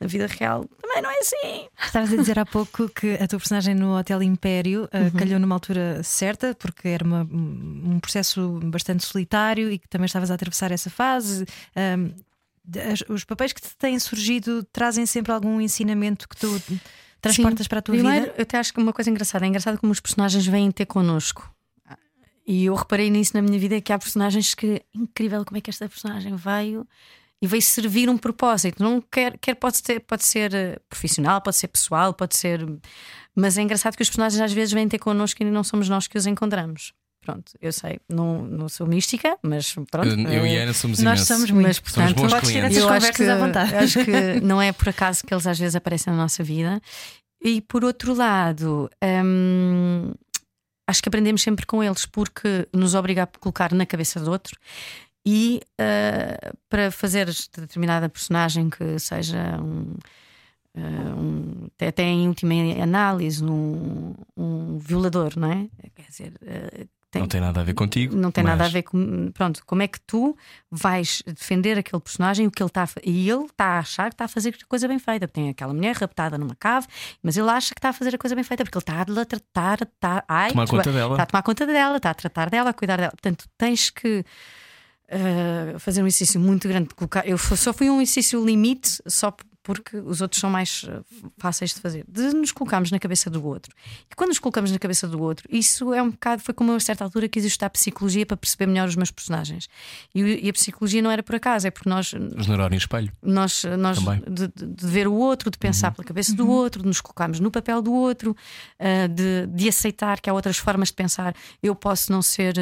na vida real também não é assim. Estavas a dizer há pouco que a tua personagem no Hotel Império uh, calhou numa altura certa, porque era uma- um processo bastante solitário e que também estavas a atravessar essa fase. Um, os papéis que te têm surgido trazem sempre algum ensinamento que tu transportas Sim. para a tua Primeiro, vida? eu até acho que uma coisa engraçada é engraçado como os personagens vêm ter connosco. E eu reparei nisso na minha vida que há personagens que incrível como é que esta personagem veio e veio servir um propósito. Não quer, quer pode ser, pode ser eh, profissional, pode ser pessoal, pode ser. Mas é engraçado que os personagens às vezes vêm ter connosco e não somos nós que os encontramos. Pronto, eu sei, não, não sou mística, mas pronto. Eu, eu e eh, Ana somos Nós imenso. somos muito. mas, portanto, bons Podes ter clientes. essas eu acho conversas que, à vontade. acho que não é por acaso que eles às vezes aparecem na nossa vida. E por outro lado, hum, acho que aprendemos sempre com eles porque nos obriga a colocar na cabeça do outro e uh, para fazer determinada personagem que seja um. uh, um- até- até em última análise, um, um violador, não é? Quer dizer, uh, tem- Não tem nada a ver contigo. não tem nada a mas- ver com. Pronto, como é que tu vais defender aquele personagem o que ele está a E ele está a achar que está a fazer a coisa bem feita. Tem aquela mulher raptada numa cave, mas ele acha que está a fazer a coisa bem feita porque ele está a tratar. Está, ai, Tomar tu- conta dela. Está a tomar conta dela, está a tratar dela, a cuidar dela. Portanto, tens que. uh, fazer um exercício muito grande de colocar. Eu só fui um exercício limite só porque os outros são mais eh, fáceis de fazer, de nos colocarmos na cabeça do outro. E quando nos colocamos na cabeça do outro, isso é um bocado, foi como a certa altura quis estudar psicologia para perceber melhor os meus personagens. E, e a psicologia não era por acaso, é porque nós Os neurónios espelho. nós, nós Também. de, de- de ver o outro, de pensar pela cabeça do outro, de nos colocarmos no papel do outro, ah, de, de aceitar que há outras formas de pensar. Eu posso não ser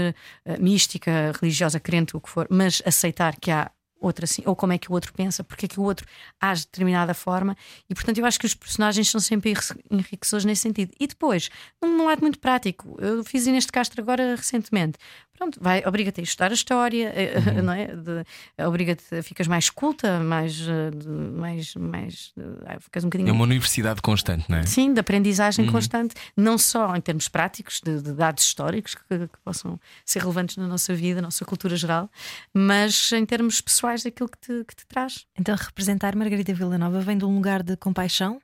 ah, mística, religiosa, crente, o que for, mas aceitar que há outra assim, ou como é que o outro pensa, porque é que o outro age de determinada forma, e portanto eu acho que os personagens são sempre enrique- enriquecedores nesse sentido. E depois, num lado muito prático, eu fiz Inês de Castro agora recentemente. Pronto, vai, obriga-te a estudar a história, eh, não é? De- Obriga-te, ficas mais culta, mais, eh, de- mais, mais eh, ficas um bocadinho É uma universidade constante, não é? Sim, de aprendizagem constante, não só em termos práticos, de, de dados históricos que, que possam ser relevantes na nossa vida, na nossa cultura geral, mas em termos pessoais daquilo que te, que te traz. Então, representar Margarida Villanova vem de um lugar de compaixão?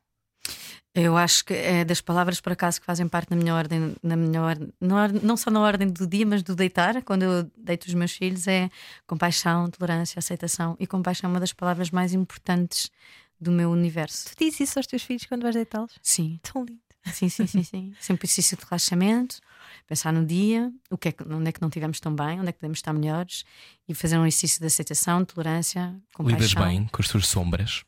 Eu acho que é das palavras, por acaso, que fazem parte da minha ordem, na minha ordem, na ordem- não só na ordem do dia, mas do deitar, quando eu deito os meus filhos, é compaixão, tolerância, aceitação. E compaixão é uma das palavras mais importantes do meu universo. Tu dizes isso aos teus filhos quando vais deitá-los? Sim. Tão lindo. Sim, sim, sim, sim. Sempre exercício de relaxamento, pensar no dia, o que é que, onde é que não estivemos tão bem, onde é que podemos estar melhores e fazer um exercício de aceitação, tolerância, compaixão. Lidas bem com as tuas sombras.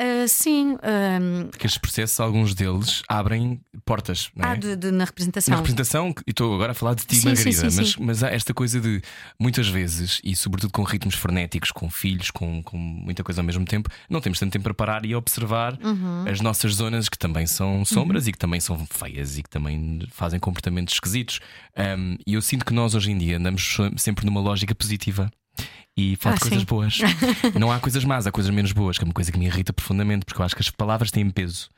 Ah, sim, ah, Porque estes processos, alguns deles, abrem portas. Não é? ah, de- de- na Na representação. representação, e estou agora a falar de ti, Sim, Margarida, sim, sim, mas, mas há esta coisa de muitas vezes, e sobretudo com ritmos frenéticos, com filhos, com, com muita coisa ao mesmo tempo, não temos tanto tempo para parar e observar Uhum. as nossas zonas que também são sombras e que também são feias e que também fazem comportamentos esquisitos. Um, e eu sinto que nós hoje em dia andamos sempre numa lógica positiva. E falo de Ah, coisas sim. boas. não há coisas más, há coisas menos boas, que é uma coisa que me irrita profundamente, porque eu acho que as palavras têm peso.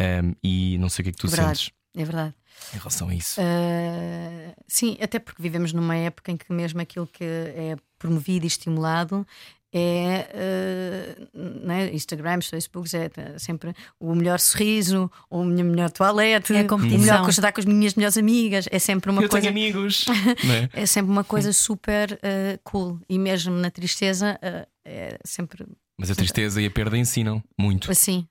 Um, e não sei o que é que tu É verdade. sentes É verdade. em relação a isso. Ah, sim, até porque vivemos numa época em que mesmo aquilo que é promovido e estimulado é ah, né, Instagrams, Facebooks, é tá, sempre o melhor sorriso, ou a minha melhor toalete, É a o melhor constatar com as minhas melhores amigas. É sempre uma eu coisa. tenho amigos. não é? É sempre uma coisa super ah, cool. E mesmo na tristeza ah, é sempre Mas a tristeza e a perda ensinam muito. Assim,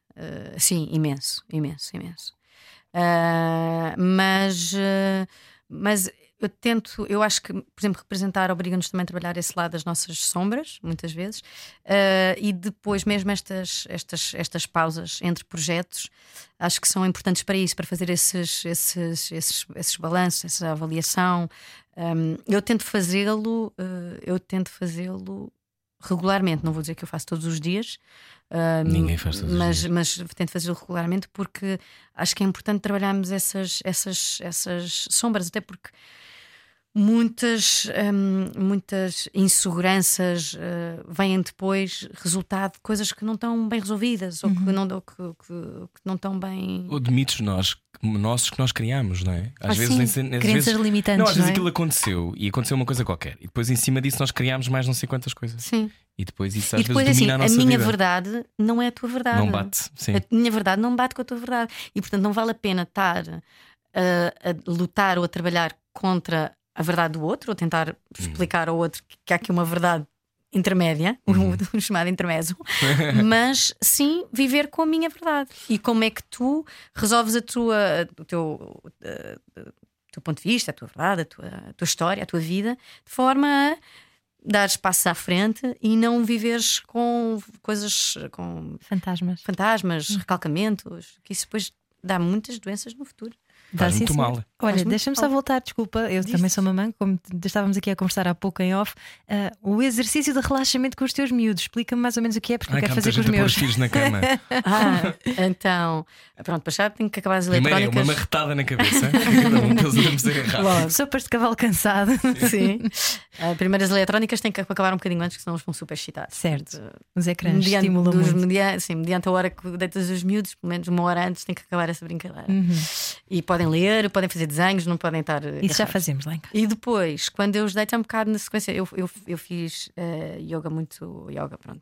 sim, imenso, imenso, imenso. Mas, mas eu tento, eu acho que, por exemplo, representar obriga-nos também a trabalhar esse lado das nossas sombras, muitas vezes, Ah, e depois mesmo estas, estas, estas pausas entre projetos, acho que são importantes para isso, para fazer esses, esses, esses, esses balanços, essa avaliação. Ahm, eu tento fazê-lo, eh, eu tento fazê-lo regularmente, não vou dizer que eu faço todos os dias. ahm, Ninguém faz todos os mas, dias. mas tento fazê-lo regularmente porque acho que é importante trabalharmos essas, essas, essas sombras, até porque muitas, hum, muitas inseguranças uh, vêm depois resultado de coisas que não estão bem resolvidas ou que, não, ou que, que- que não estão bem. Ou de mitos nós, nossos que nós criamos, não é? Às Ah, vezes, sim. às vezes- limitantes, Não, às vezes não é? aquilo aconteceu e aconteceu uma coisa qualquer. E depois em cima disso nós criámos mais não sei quantas coisas. Sim. E depois isso às E depois vezes assim, a, a minha vida. verdade não é a tua verdade. Não bate. Sim. A minha verdade não bate com a tua verdade. E portanto não vale a pena estar a, a lutar ou a trabalhar contra a verdade do outro, ou tentar explicar ao outro que, que há aqui uma verdade intermédia, o, o chamado intermezzo, mas sim viver com a minha verdade. E como é que tu resolves a tua, o teu, o teu ponto de vista, a tua verdade, a tua, a tua história, a tua vida, de forma a dar passos à frente e não viveres com coisas com Fantasmas. fantasmas, recalcamentos, que isso depois dá muitas doenças no futuro. Dá, Faz muito mal. Olha, deixa-me só voltar, desculpa, eu também sou mamãe, como estávamos aqui a conversar há pouco em off. ah, o exercício de relaxamento com os teus miúdos, explica-me mais ou menos o que é, porque Ai, eu que quero fazer com os meus. os filhos na cama. Ah, então, pronto, para já tenho que acabar as Primeiro é eletrónicas. uma marretada na cabeça, cada um pelos. Sopas de cavalo cansado. Sim. Ah, primeiro as eletrónicas têm que acabar um bocadinho antes, porque senão eles vão super excitados. Certo. Os ecrãs mediante, estimulam dos muito. media- sim, mediante a hora que deitas os miúdos, pelo menos uma hora antes, tem que acabar essa brincadeira. Uhum. E podem ler, podem fazer desenhos, não podem estar. eh, Isso já agarrados. fazemos lá em casa. E depois, quando eu os deito é um bocado na sequência, eu, eu, eu fiz eh, yoga muito. Yoga, pronto.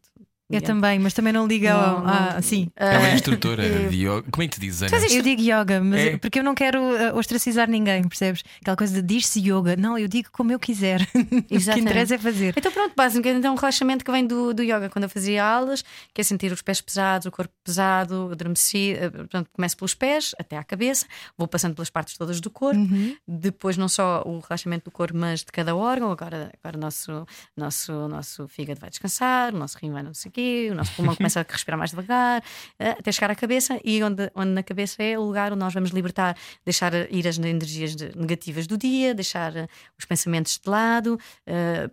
Eu também, mas também não ligo ao. Ah, sim. É uma Ah, instrutora de yoga. Como é que te dizes, Ana? Eu digo yoga, mas É. porque eu não quero uh, ostracizar ninguém, percebes? Aquela coisa de diz-se yoga. Não, eu digo como eu quiser. o que Exatamente. interessa é fazer. Então pronto, basicamente é um relaxamento que vem do, do yoga. Quando eu fazia aulas, que é sentir os pés pesados, o corpo pesado, adormeci. eh, Portanto, começo pelos pés até à cabeça, vou passando pelas partes todas do corpo. Depois, não só o relaxamento do corpo, mas de cada órgão. Agora, agora o nosso, nosso, nosso fígado vai descansar, o nosso rim vai não sei o quê, o nosso pulmão começa a respirar mais devagar, eh, até chegar à cabeça. E onde, onde na cabeça é o lugar onde nós vamos libertar, deixar ir as energias negativas do dia, deixar os pensamentos de lado. eh,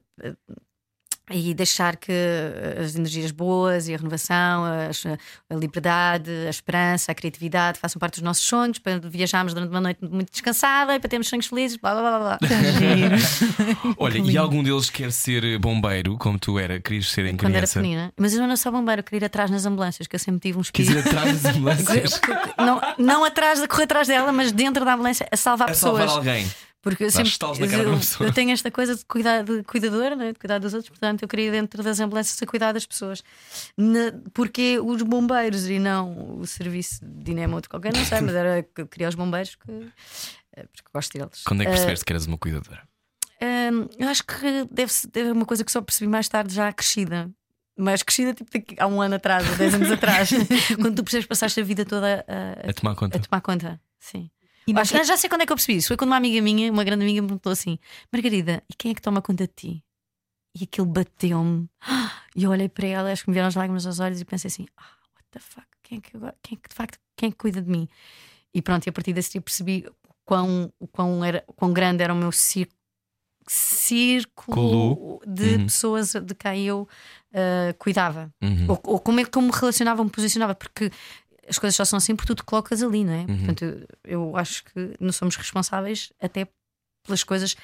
e deixar que eh, as energias boas e a renovação, as- a liberdade, a esperança, a criatividade façam parte dos nossos sonhos para viajarmos durante uma noite muito descansada e para termos sonhos felizes, blá blá blá blá. Olha, e algum deles quer ser bombeiro, como tu era, querias ser em Quando era criança? pequenina. Mas eu não era só bombeiro, eu queria ir atrás nas ambulâncias, que eu sempre tive um Quis espírito. ir atrás das ambulâncias não, não atrás de correr atrás dela, mas dentro da ambulância a salvar a pessoas. salvar alguém. Porque eu sempre eu, eu tenho esta coisa de cuidar de cuidadora, né? de cuidar dos outros, portanto eu queria dentro das ambulâncias a cuidar das pessoas. Na- porque os bombeiros e não o serviço de dinamo de qualquer, não sei, mas era que eu queria os bombeiros que, eh, porque gosto deles. Quando é que Eh, percebeste que eras uma cuidadora? Hum, eu acho que deve ser uma coisa que só percebi mais tarde, já crescida. Mais crescida, tipo daqui- há um ano atrás, ou dez anos atrás, quando tu percebes que passaste a vida toda a, A tomar conta. a tomar conta. Sim. E Acho, que- já sei quando é que eu percebi isso. Foi quando uma amiga minha, uma grande amiga, me perguntou assim: Margarida, e quem é que toma conta de ti? E aquilo bateu-me. E eu olhei para ela, acho que me vieram as lágrimas aos olhos e pensei assim: ah, what the fuck? Quem é que, quem é que de facto quem é que cuida de mim? E pronto, e a partir desse dia percebi o quão, o quão, era, o quão grande era o meu círculo, círculo Colo. de Uhum. pessoas de quem eu ah, cuidava. Uhum. Ou, ou como é que eu me relacionava, me posicionava, porque as coisas só são assim porque tu te colocas ali, não é? Uhum. Portanto, eu, eu acho que não somos responsáveis até pelas coisas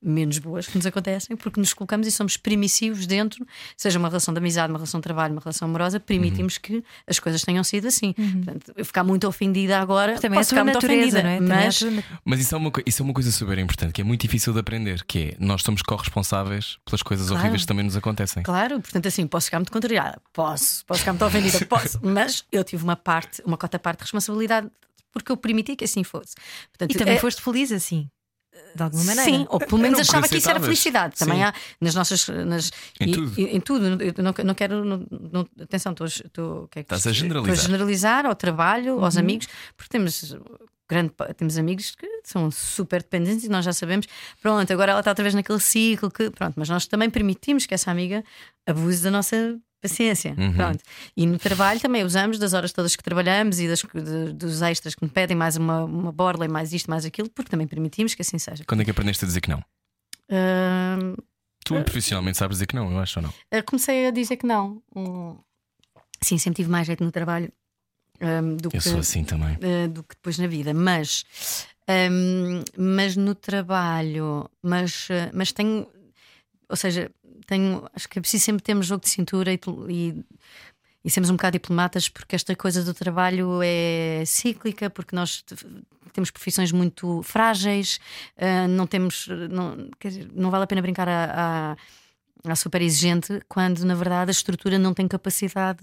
menos boas que nos acontecem, porque nos colocamos e somos permissivos dentro, seja uma relação de amizade, uma relação de trabalho, uma relação amorosa, permitimos Uhum. que as coisas tenham sido assim. Portanto, eu ficar muito ofendida agora, Também é posso tua ficar muito natureza, ofendida, não é? É mas Mas isso é, uma, isso é uma coisa super importante, que é muito difícil de aprender, que é nós somos corresponsáveis pelas coisas Claro. horríveis que também nos acontecem. Claro, portanto, assim, posso ficar muito contrariada, posso, posso ficar muito ofendida, posso, mas eu tive uma parte, uma cota parte de responsabilidade porque eu permiti que assim fosse. Portanto, E também é- foste feliz assim, de alguma maneira. Sim, ou pelo menos achava que isso era felicidade. Também Sim. há nas nossas. Nas, Em e- tudo. e- em tudo. Eu não, não quero. Não, não- atenção, estou, estou, o que é que Estás a generalizar. Estou a generalizar ao trabalho, aos Uhum. amigos, porque temos. Grande, temos amigos que são super dependentes e nós já sabemos, pronto, agora ela está outra vez naquele ciclo que, pronto, mas nós também permitimos que essa amiga abuse da nossa paciência. Uhum. Pronto. E no trabalho também usamos das horas todas que trabalhamos e das, de- dos extras que me pedem, mais uma, uma borla e mais isto, mais aquilo, porque também permitimos que assim seja. Quando é que aprendeste a dizer que não? Tu profissionalmente sabes dizer que não, eu acho ou não? Uh, comecei a dizer que não. Hum, Sim, sempre tive mais jeito no trabalho hum, do, Eu que, sou assim também. uh, do que depois na vida. Mas, hum, mas no trabalho, mas, mas tenho, ou seja, tenho, acho que é preciso sempre termos jogo de cintura e, e, e sermos um bocado diplomatas, porque esta coisa do trabalho é cíclica, porque nós te- temos profissões muito frágeis, uh, não temos, não, dizer, não vale a pena brincar a- a à super exigente quando na verdade a estrutura não tem capacidade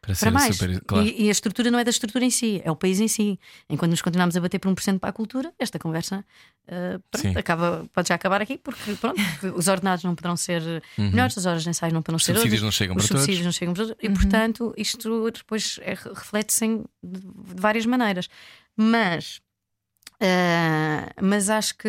Para para mais. super. Claro. E, e a estrutura não é da estrutura em si, é o país em si. Enquanto nos continuamos a bater por 1% para a cultura, esta conversa uh, pronto, acaba, pode já acabar aqui, porque pronto, os ordenados não poderão ser melhores, as horas de ensaio não poderão Os ser subsídios outras, não chegam os para todos. subsídios não chegam para todos, e portanto isto depois é- reflete-se de, de várias maneiras. Mas, uh, mas acho que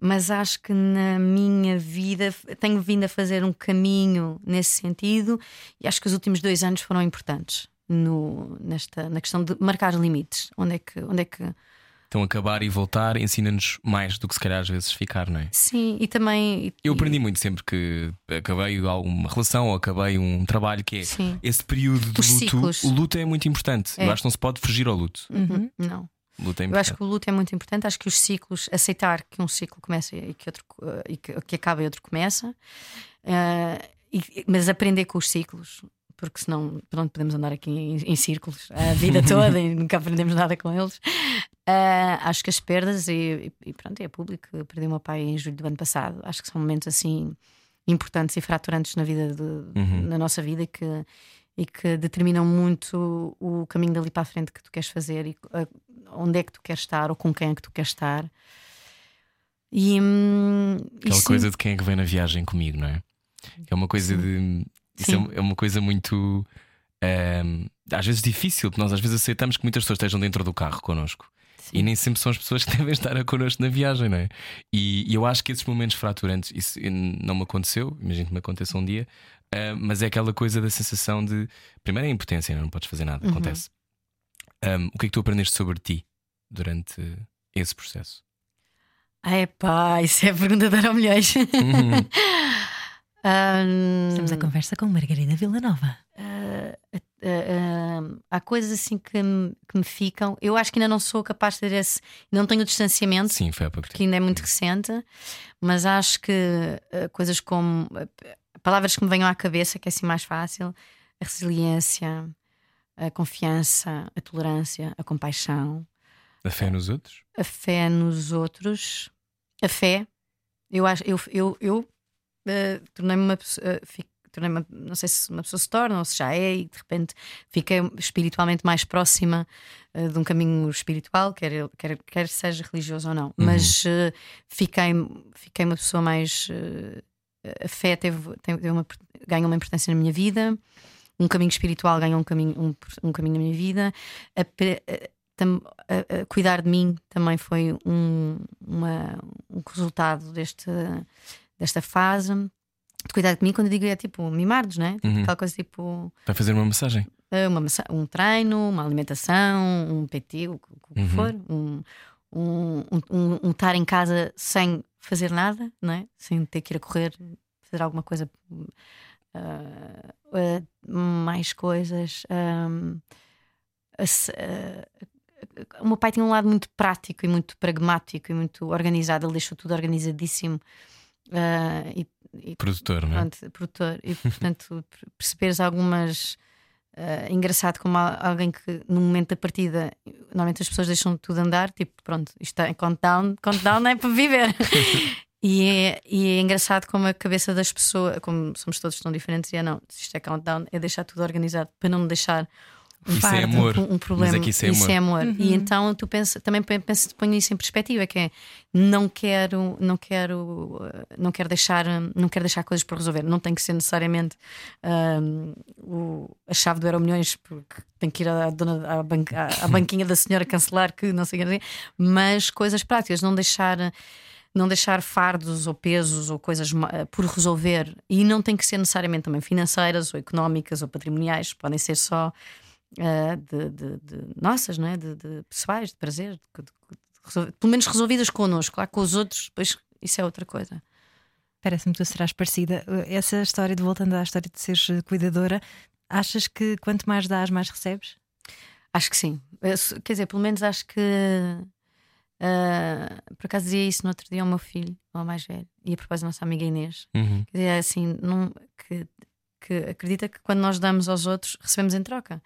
mas acho que na minha vida tenho vindo a fazer um caminho nesse sentido e acho que os últimos dois anos foram importantes no, nesta, na questão de marcar limites. Onde é que. Onde é que Então acabar e voltar ensina-nos mais do que se calhar às vezes ficar, não é? sim, e também. Eu aprendi muito sempre que acabei alguma relação ou acabei um trabalho que é Sim. esse período de Os luto. ciclos. O luto é muito importante. É. Eu acho que não se pode fugir ao luto. Uhum, Não. O luto é Eu acho que o luto é muito importante. Acho que os ciclos, aceitar que um ciclo começa e que outro eh, e que, que acaba e outro começa, eh, e- mas aprender com os ciclos, porque senão pronto, podemos andar aqui em, em círculos a vida toda e nunca aprendemos nada com eles. Eh, acho que as perdas, e, e- pronto, é público. Eu perdi o meu pai em julho do ano passado. Acho que são momentos assim importantes e fraturantes na vida de, Uhum. na nossa vida que, e que determinam muito o caminho dali para a frente que tu queres fazer e uh, onde é que tu queres estar ou com quem é que tu queres estar. E, hum, Aquela sim, coisa de quem é que vem na viagem comigo, não é? É uma coisa de. Isso Sim. é, é uma coisa muito. ehm, às vezes difícil, porque nós às vezes aceitamos que muitas pessoas estejam dentro do carro connosco. E nem sempre são as pessoas que devem estar connosco na viagem, não é? E, e eu acho que esses momentos fraturantes, isso eh, não me aconteceu, imagino que me aconteça um dia, eh, mas é aquela coisa da sensação de. Primeiro é a impotência, não, não podes fazer nada, acontece. Ehm, o que é que tu aprendeste sobre ti durante esse processo? Ai pá, isso é a pergunta de milhões. Uhum. Hum, Estamos a conversa com Margarida Villanova. ah, ah, ah, há coisas assim que me, que me ficam. Eu acho que ainda não sou capaz de ter esse. Não tenho o distanciamento, Sim, foi há pouco que tempo. ainda é muito recente, mas acho que coisas como palavras que me venham à cabeça, que é assim mais fácil: a resiliência, a confiança, a tolerância, a compaixão, A fé nos outros? a fé nos outros, a fé. Eu acho, eu, eu, eu eh, tornei-me uma pessoa, eh, fi- tornei-me, não sei se uma pessoa se torna ou se já é, e de repente fiquei espiritualmente mais próxima eh, de um caminho espiritual, quer, quer, quer seja religioso ou não, mas eh, fiquei, fiquei uma pessoa mais. A fé teve, teve uma, ganhou uma importância na minha vida, um caminho espiritual ganhou um caminho, um, um caminho na minha vida. A a- a- cuidar de mim também foi um, uma- um resultado deste, desta fase. De cuidar de mim, quando eu digo é tipo mimar-nos, né? Tipo, Uhum. Aquela coisa tipo Vai fazer uma massagem? eh, uma um treino, uma alimentação, um PT, o que Uhum. for, um, um- um estar em casa sem fazer nada, não é? sem ter que ir a correr, fazer alguma coisa, ah, ah, mais coisas. se- ah, o meu pai tinha um lado muito prático e muito pragmático e muito organizado, ele deixou tudo organizadíssimo. ah, e, e Produtor, não é? pronto, produtor. E portanto, per- perceberes algumas. Eh, engraçado como alguém que no momento da partida normalmente as pessoas deixam tudo andar, tipo, pronto, isto é countdown, countdown é para viver. e, é, e é engraçado como a cabeça das pessoas, como somos todos tão diferentes, e é não, isto é countdown, é deixar tudo organizado para não deixar Isso é fardo, amor. um, um problema. Mas é que isso é amor. E então tu pensa, também penso, ponho isso em perspectiva, que é não quero, não quero, eh, não quero deixar, não quero deixar coisas por resolver. Não tem que ser necessariamente o- a chave do Euro Milhões, porque tem que ir à, dona, à, banca- à- à banquinha da senhora cancelar que não sei o que, mas coisas práticas, não deixar não deixar fardos ou pesos ou coisas eh, por resolver e não tem que ser necessariamente também financeiras ou económicas ou patrimoniais, podem ser só eh, de, de- de nossas, não é? de, de pessoais, de prazer, de- de- de resol- pelo menos resolvidas connosco, lá com os outros, depois isso é outra coisa. Parece-me que tu serás parecida. Essa história de voltando à história de seres cuidadora, achas que quanto mais dás, mais recebes? Acho que sim. Quer dizer, pelo menos acho que. ah, por acaso dizia isso no outro dia ao meu filho, ao mais velho, e a propósito da nossa amiga Inês. Uhum. Quer dizer, é assim, não, que, que acredita que quando nós damos aos outros, recebemos em troca.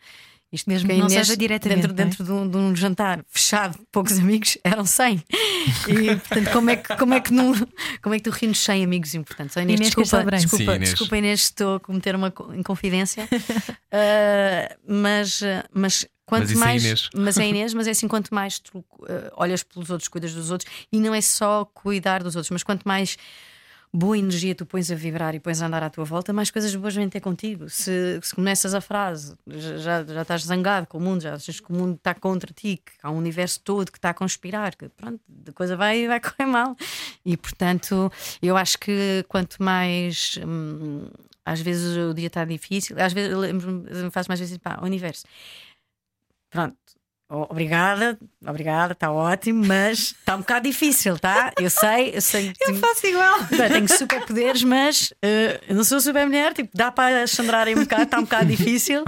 Isto Mesmo que não Inês, seja diretamente, Dentro, é? dentro de, um, de um jantar fechado, poucos amigos, eram 100. E portanto, como é que, como é que, não, como é que tu rinos 100 amigos importantes? Oh, Inês, Inês desculpa, Branco. desculpa, Sim, Inês. desculpa, Inês, estou a cometer uma co- inconfidência. Ah, mas, mas quanto Mas isso é mais. Inês. Mas é Inês, mas é assim: quanto mais tu ah, olhas pelos outros, cuidas dos outros, e não é só cuidar dos outros, mas quanto mais boa energia tu pões a vibrar e pões a andar à tua volta, mais coisas boas vêm ter contigo. Se, se começas a frase, já, já, estás zangado com o mundo, já achas que o mundo está contra ti, que há um universo todo que está a conspirar, que pronto, a coisa vai, vai correr mal. E portanto, eu acho que quanto mais. hum, às vezes o dia está difícil, às vezes eu lembro-me, faço mais vezes pá, universo. Pronto, obrigada, obrigada, está ótimo, mas está um bocado difícil, tá? Eu sei, eu sei. que- faço igual. Tenho superpoderes, mas eh, eu não sou super mulher, tipo, dá para achandrar aí um bocado, está um bocado difícil.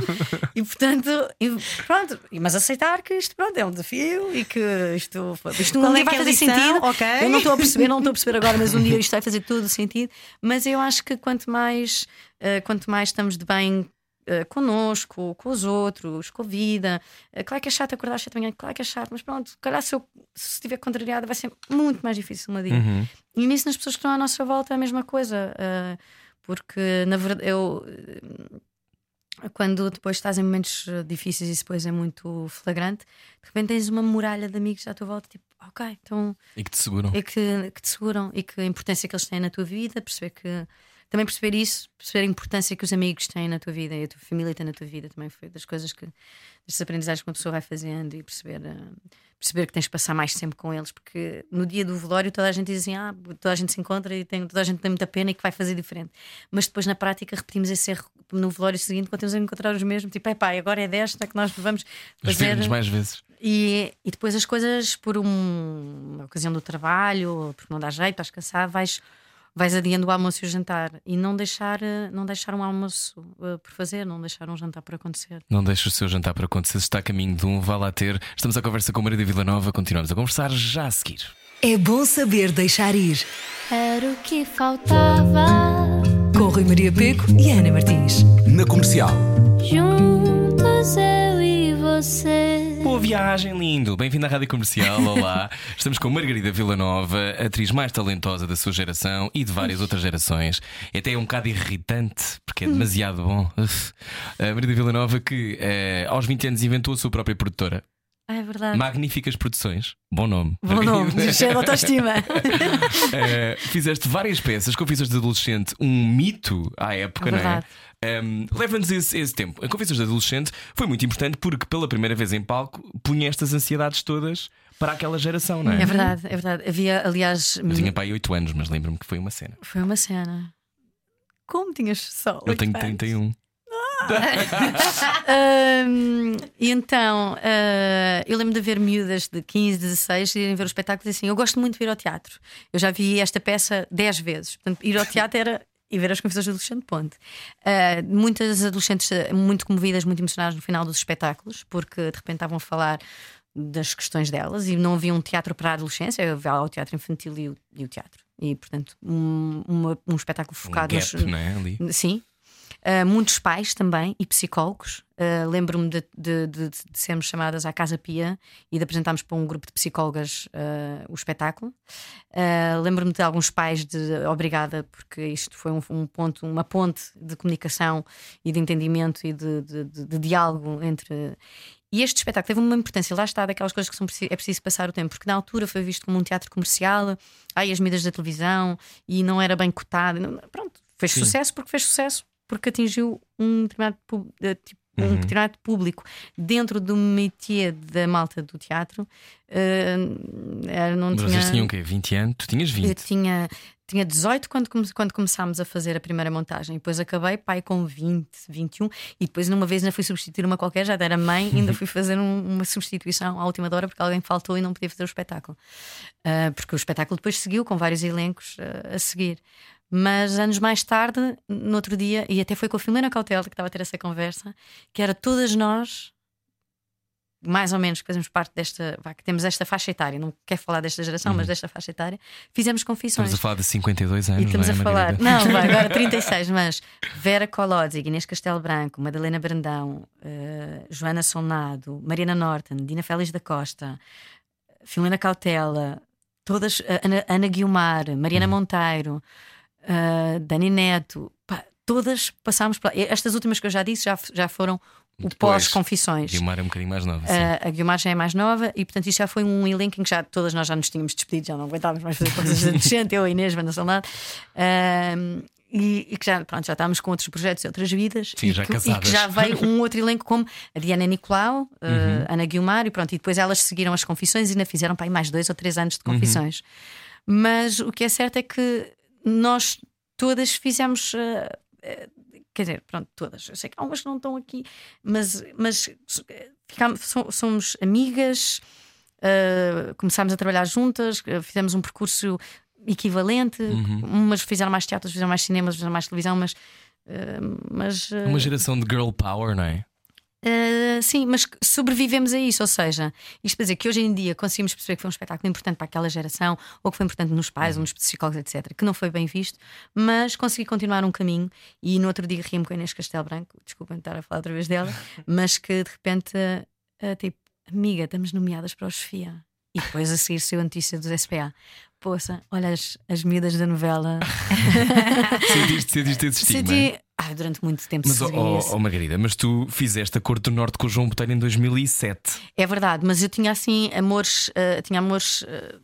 E portanto, e pronto, mas aceitar que isto pronto, é um desafio e que isto, isto Qual um é dia vai é fazer lição? sentido. Ok. Eu não estou a perceber, não estou a perceber agora, mas um dia isto vai fazer todo o sentido. Mas eu acho que quanto mais, eh, quanto mais estamos de bem uh, connosco, com os outros, com a vida. Uh, claro que é chato acordar às 7 da manhã, claro que é chato, mas pronto, calhar se eu se estiver contrariada vai ser muito mais difícil uma dia. Uhum. E nisso, nas pessoas que estão à nossa volta, é a mesma coisa. Uh, porque, na verdade, eu. Quando depois estás em momentos difíceis e depois é muito flagrante, de repente tens uma muralha de amigos à tua volta, tipo, ok, então. E que te seguram. E que, que te seguram e que a importância que eles têm na tua vida, perceber que também perceber isso, perceber a importância que os amigos têm na tua vida e a tua família tem na tua vida também foi das coisas que, das aprendizagens que uma pessoa vai fazendo e perceber, uh, perceber que tens de passar mais tempo com eles, porque no dia do velório toda a gente diz assim: ah, toda a gente se encontra e tem, toda a gente tem muita pena e que vai fazer diferente. Mas depois na prática repetimos esse erro no velório seguinte, quando temos a encontrar os mesmos, tipo, é pá, agora é desta que nós vamos fazer. mais vezes. E, e depois as coisas, por um, uma ocasião do trabalho, porque não dá jeito, estás cansado, vais vais adiando o almoço e o jantar e não deixar, eh, não deixar um almoço uh, por fazer, não deixar um jantar por acontecer. Não deixe o seu jantar por acontecer, está a caminho de um, vá lá ter. Estamos à conversa com Maria de Vila Nova, continuamos a conversar já a seguir. É bom saber deixar ir. Era o que faltava. Com Rui Maria Peco e Ana Martins. Na comercial. Juntos eu e você. Boa viagem, lindo! Bem-vindo à Rádio Comercial. Olá! Estamos com Margarida Villanova, atriz mais talentosa da sua geração e de várias outras gerações. É até um bocado irritante, porque é demasiado bom. A Margarida Villanova, que eh, aos 20 anos inventou a sua própria produtora. Ah, é verdade. Magníficas Produções. Bom nome. Bom nome, cheio de autoestima. Eh, fizeste várias peças, Confissões de Adolescente, um mito à época, não é? Verdade. Um, Leva-nos esse, esse tempo. A Confissões de Adolescente foi muito importante porque, pela primeira vez em palco, punha estas ansiedades todas para aquela geração, não é? É verdade, é verdade. Havia, aliás, Eu tinha pai 8 anos, mas lembro-me que foi uma cena. foi uma cena. Como tinhas só? Eu tenho anos? 31. Ahm, e então, ah, eu lembro de ver miúdas de 15, 16 irem ver o espetáculo e assim: Eu gosto muito de ir ao teatro. Eu já vi esta peça 10 vezes. Portanto, ir ao teatro era. E ver as confissões do adolescente, ponto. Ah, muitas adolescentes muito comovidas, muito emocionadas no final dos espetáculos, porque de repente estavam a falar das questões delas e não havia um teatro para a adolescência, havia o teatro infantil e o, e o teatro. E, portanto, um, uma- um espetáculo Um focado gap, nos, não é? Ali. Sim. Uh, muitos pais também e psicólogos. Uh, Lembro-me de, de- de- de sermos chamadas à Casa Pia e de apresentarmos para um grupo de psicólogas uh, o espetáculo. Lembro-me de alguns pais de obrigada, porque isto foi um, um ponto, uma ponte de comunicação e de entendimento e de, diálogo entre. E este espetáculo teve uma importância, lá está, daquelas coisas que são, é preciso passar o tempo, porque na altura foi visto como um teatro comercial, ai, as medidas da televisão, e não era bem cotado. Pronto, fez Sim. sucesso porque fez sucesso, porque atingiu um determinado, eh, tipo, um Uhum. determinado público dentro do métier da malta do teatro. era- não Mas tinha. vocês tinham o quê? 20 anos? Tu tinhas Eu 20. tinha, tinha 18 quando, quando começámos a fazer a primeira montagem. Depois acabei, pai, com 20, 21. E depois, numa vez, ainda fui substituir uma qualquer, já era mãe, ainda fui fazer um- uma substituição à última hora porque alguém faltou e não podia fazer o espetáculo. Ah, porque o espetáculo depois seguiu com vários elencos ah, a seguir. Mas anos mais tarde, no outro dia, e até foi com a Filomena Cautela que estava a ter essa conversa, que era todas nós, mais ou menos, que fazemos parte desta, vá, que temos esta faixa etária, não quero falar desta geração, mas desta faixa etária, fizemos confissões. Estamos a falar de 52 anos. E estamos não é, a falar, Margarida? não, vai, agora 36, mas Vera Colodzi, Inês Castelo Branco, Madalena Brandão, eh, Joana Solnado, Mariana Norton, Dina Félix da Costa, Filomena Cautela, todas, eh, Ana, Ana Guiomar, Mariana Uhum. Monteiro, eh, Dani Neto, pá, todas passámos por lá. Estas últimas que eu já disse já, já foram o pós-confissões. Guilmar é um bocadinho mais nova. Uh, a Guilmar já é mais nova e, portanto, isto já foi um elenco em que já todas nós já nos tínhamos despedido, já não aguentávamos mais fazer coisas de adolescente, eu, a Inês, Vanda Salnado. Um, e, e que já, pronto, já estávamos com outros projetos e outras vidas Sim, e, já que, e que já veio um outro elenco como a Diana Nicolau, uh, Uhum. Ana Guilmar e pronto, e depois elas seguiram as confissões e ainda fizeram para aí mais dois ou três anos Uhum. de confissões. Mas o que é certo é que nós todas fizemos. uh, Quer dizer, pronto, todas. Eu sei que há umas que não estão aqui, mas, mas ficámos, so- somos amigas, uh, começámos a trabalhar juntas, fizemos um percurso equivalente. Uhum. Umas fizeram mais teatro, fizeram mais cinema, fizeram mais televisão, mas. uh, mas uh, Uma geração de girl power, não é? Uh, sim, mas sobrevivemos a isso, ou seja, isto para dizer que hoje em dia conseguimos perceber que foi um espetáculo importante para aquela geração, ou que foi importante nos pais, ou nos psicólogos, etc., que não foi bem visto, mas consegui continuar um caminho e no outro dia ri-me com a Inês Castelo Branco, desculpem estar a falar outra vez dela, mas que de repente, uh, tipo, amiga, estamos nomeadas para o Sofia. E depois a seguir saiu a notícia dos SPA. Poça, olha as, as miúdas da novela. sentiste, sentiste esse estigma? Senti, ah, durante muito tempo Mas, oh, oh, Margarida, mas tu fizeste a Cor do Norte com o João Botelho em 2007. É verdade, mas eu tinha assim amores, uh, tinha amores. Uh,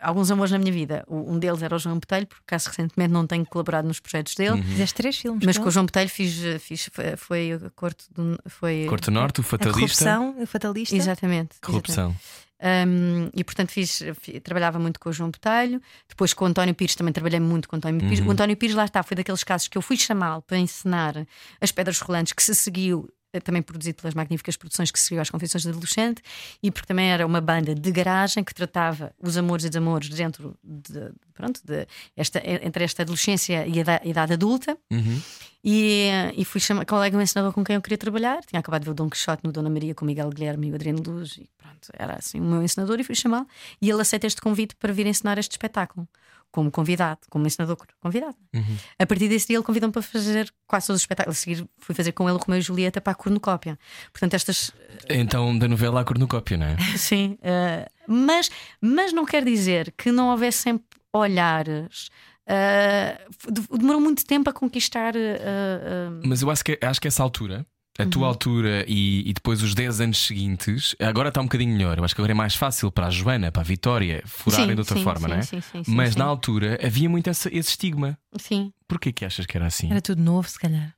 alguns amores na minha vida. Um deles era o João Botelho, por acaso recentemente não tenho colaborado nos projetos dele. Uhum. Fizeste três filmes. Mas com o João Botelho fiz, fiz foi, foi a Corte do. Foi, Corte do Norte, o Fatalista. A corrupção, o Fatalista. Exatamente. Corrupção. Exatamente. Um, e portanto fiz, trabalhava muito com o João Botelho, depois com o António Pires também trabalhei muito com o António Pires. Uhum. O António Pires, lá está, foi daqueles casos que eu fui chamá-lo para ensinar as pedras rolantes que se seguiu também produzido pelas magníficas produções que seguiu às Confissões de Adolescente, e porque também era uma banda de garagem que tratava os amores e desamores dentro de, pronto, de esta, entre esta adolescência e a idade adulta. Uhum. E, e fui chamar colega um ensinador com quem eu queria trabalhar. Tinha acabado de ver o Dom Quixote no Dona Maria com o Miguel Guilherme e o Adriano Luz. E pronto, era assim o meu ensinador. E fui chamá-lo. E ele aceita este convite para vir ensinar este espetáculo. Como convidado, como ensinador convidado. Uhum. A partir desse dia, ele convidou-me para fazer quase todos os espetáculos. A seguir, fui fazer com ele o Romeu e Julieta para a cornucópia. Portanto, estas. Então, da novela à cornucópia, não é? Sim. Uh, mas, mas não quer dizer que não houvesse sempre olhares Uh, demorou muito tempo a conquistar. Uh. Mas eu acho que, acho que essa altura, a uhum. tua altura e, e, depois os 10 anos seguintes, agora está um bocadinho melhor. Eu acho que agora é mais fácil para a Joana, para a Vitória, furarem sim, de outra sim, forma, sim, não é? Sim, sim, Mas na altura havia muito essa, esse estigma. Sim. Porquê que achas que era assim? Era tudo novo, se calhar.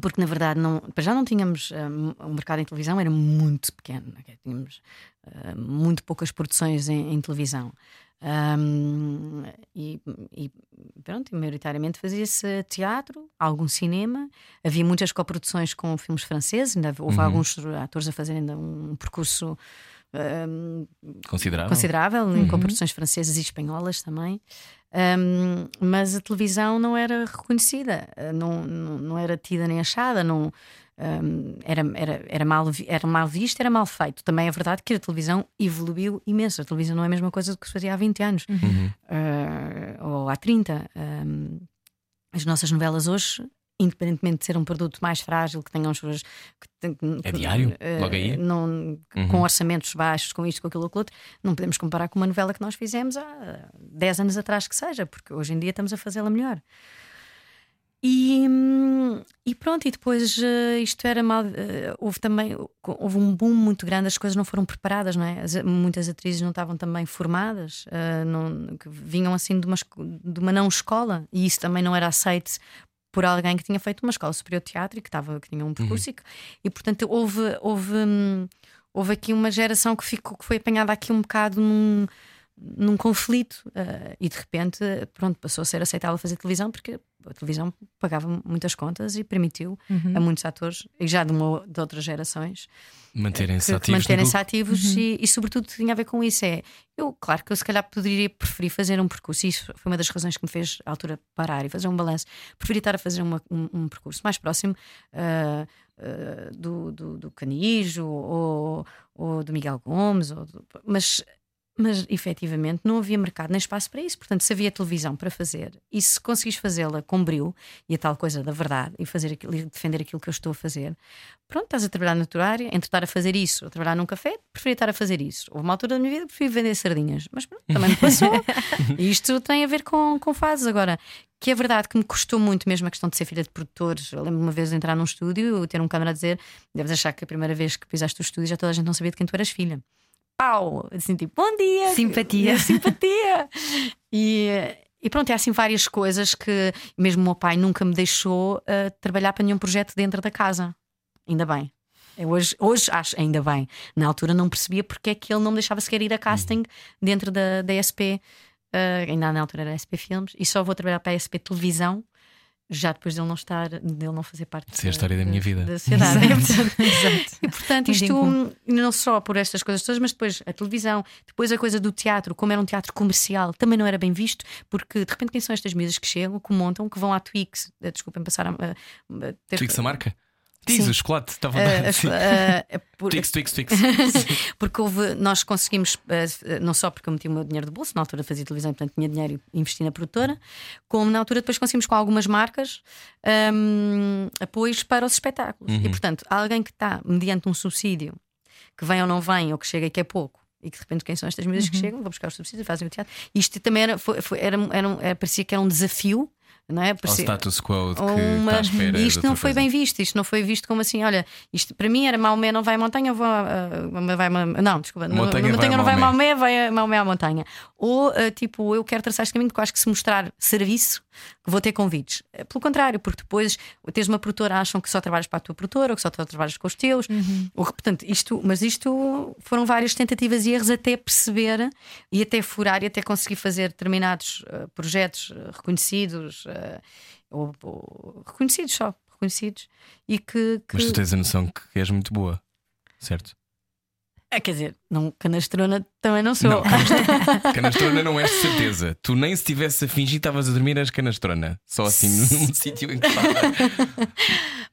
Porque na verdade não, já não tínhamos um, o mercado em televisão era muito pequeno, tínhamos uh, muito poucas produções em, em televisão. Um, e, e, pronto, maioritariamente fazia-se teatro, algum cinema, havia muitas coproduções com filmes franceses, ainda houve uhum. alguns atores a fazerem um percurso um, considerável, considerável uhum. em coproduções francesas e espanholas também. Um, mas a televisão não era reconhecida, não, não, não era tida nem achada, não, um, era, era, era, mal, era mal visto, era mal feito. Também é verdade que a televisão evoluiu imenso. A televisão não é a mesma coisa do que se fazia há 20 anos uhum. uh, ou há 30. Um, as nossas novelas hoje independentemente de ser um produto mais frágil, que tenham suas. Que, que, é diário? Uh, logo aí? Não, uhum. Com orçamentos baixos, com isto, com aquilo, com outro, não podemos comparar com uma novela que nós fizemos há 10 anos atrás, que seja, porque hoje em dia estamos a fazê-la melhor. E, e, pronto, e depois uh, isto era mal. Uh, houve também houve um boom muito grande, as coisas não foram preparadas, não é? As, muitas atrizes não estavam também formadas, uh, não, vinham assim de uma, de uma não escola, e isso também não era aceito por alguém que tinha feito uma escola superior de teatro e que, estava, que tinha um percurso, uhum. e, e, portanto houve, houve, hum, houve aqui uma geração que, ficou, que foi apanhada aqui um bocado num num conflito uh, e de repente pronto passou a ser aceitável fazer televisão porque a televisão pagava muitas contas e permitiu uhum. a muitos atores e já de, uma, de outras gerações manterem-se ativos, manterem ativos uhum. e, e, sobretudo tinha a ver com isso é eu claro que eu se calhar poderia preferir fazer um percurso isso foi uma das razões que me fez à altura parar e fazer um balanço preferia estar a fazer uma, um, um, percurso mais próximo uh, uh, do, do, do Canijo ou, ou do Miguel Gomes ou do, mas mas efetivamente não havia mercado nem espaço para isso. Portanto, se havia televisão para fazer e se conseguis fazê-la com brilho e a tal coisa da verdade e fazer aquilo, e defender aquilo que eu estou a fazer, pronto, estás a trabalhar na tua área, entre estar a fazer isso ou trabalhar num café, preferia estar a fazer isso. Houve uma altura da minha vida que preferi vender sardinhas, mas pronto, também me passou. e isto tem a ver com, com fases. Agora, que é verdade que me custou muito mesmo a questão de ser filha de produtores. Eu lembro uma vez de entrar num estúdio, ter um câmera a dizer: deves achar que a primeira vez que pisaste o estúdio já toda a gente não sabia de quem tu eras filha pau, assim, tipo, bom dia, simpatia, simpatia. e, e pronto, é assim várias coisas que mesmo o meu pai nunca me deixou uh, trabalhar para nenhum projeto dentro da casa. Ainda bem. Eu hoje, hoje acho, ainda bem. Na altura não percebia porque é que ele não me deixava sequer ir a casting dentro da, da SP. Uh, ainda na altura era SP Filmes, e só vou trabalhar para a SP Televisão já depois dele não estar, dele não fazer parte Isso é a história da, da minha vida. Da sociedade. Exato. E portanto, isto não só por estas coisas todas, mas depois a televisão, depois a coisa do teatro, como era um teatro comercial, também não era bem visto, porque de repente quem são estas mesas que chegam, que montam, que vão à Twix, eh, desculpem passar a. a, ter... Twix a marca? Diz Sim. o chocolate. Sim. eh, eh, por- Twix, Twix, Twix. porque houve, nós conseguimos, não só porque eu meti o meu dinheiro de bolso, na altura fazia televisão, portanto tinha dinheiro e investi na produtora, como na altura depois conseguimos com algumas marcas hum, apoios para os espetáculos. E portanto, alguém que está, mediante um subsídio, que vem ou não vem, ou que chega e que é pouco. E que de repente quem são estas miúdas que chegam, vão buscar os subsídios, fazem o teatro. Isto também era, foi, foi- era, era, um- era- parecia que era um desafio, não é? Ao status quo de que uma- está à espera. e isto não foi coisa. bem visto, isto não foi visto como assim, olha, isto para mim era Maomé não vai à montanha, vou a, a- vai a- não, desculpa, Montanha vai montanha a não vai a Maomé. Vai a Maomé à montanha. Ou eh, tipo, eu quero traçar este caminho, porque acho que se mostrar serviço, que vou ter convites. Eh, Pelo contrário, porque depois tens uma produtora, acham que só trabalhas para a tua produtora, ou que só trabalhas com os teus. Ou, que, portanto, isto, mas isto foram várias tentativas e erros até perceber e até furar e até conseguir fazer determinados eh, projetos reconhecidos. Eh, ou, ou reconhecidos só, reconhecidos, e que. que- Mas tu tens a noção que és muito boa, certo? Ah, quer dizer, não, canastrona também não sou. Não, canastrona, canastrona não és de certeza. Tu nem se tivesse a fingir estavas a dormir, és canastrona. Só assim num sítio em que.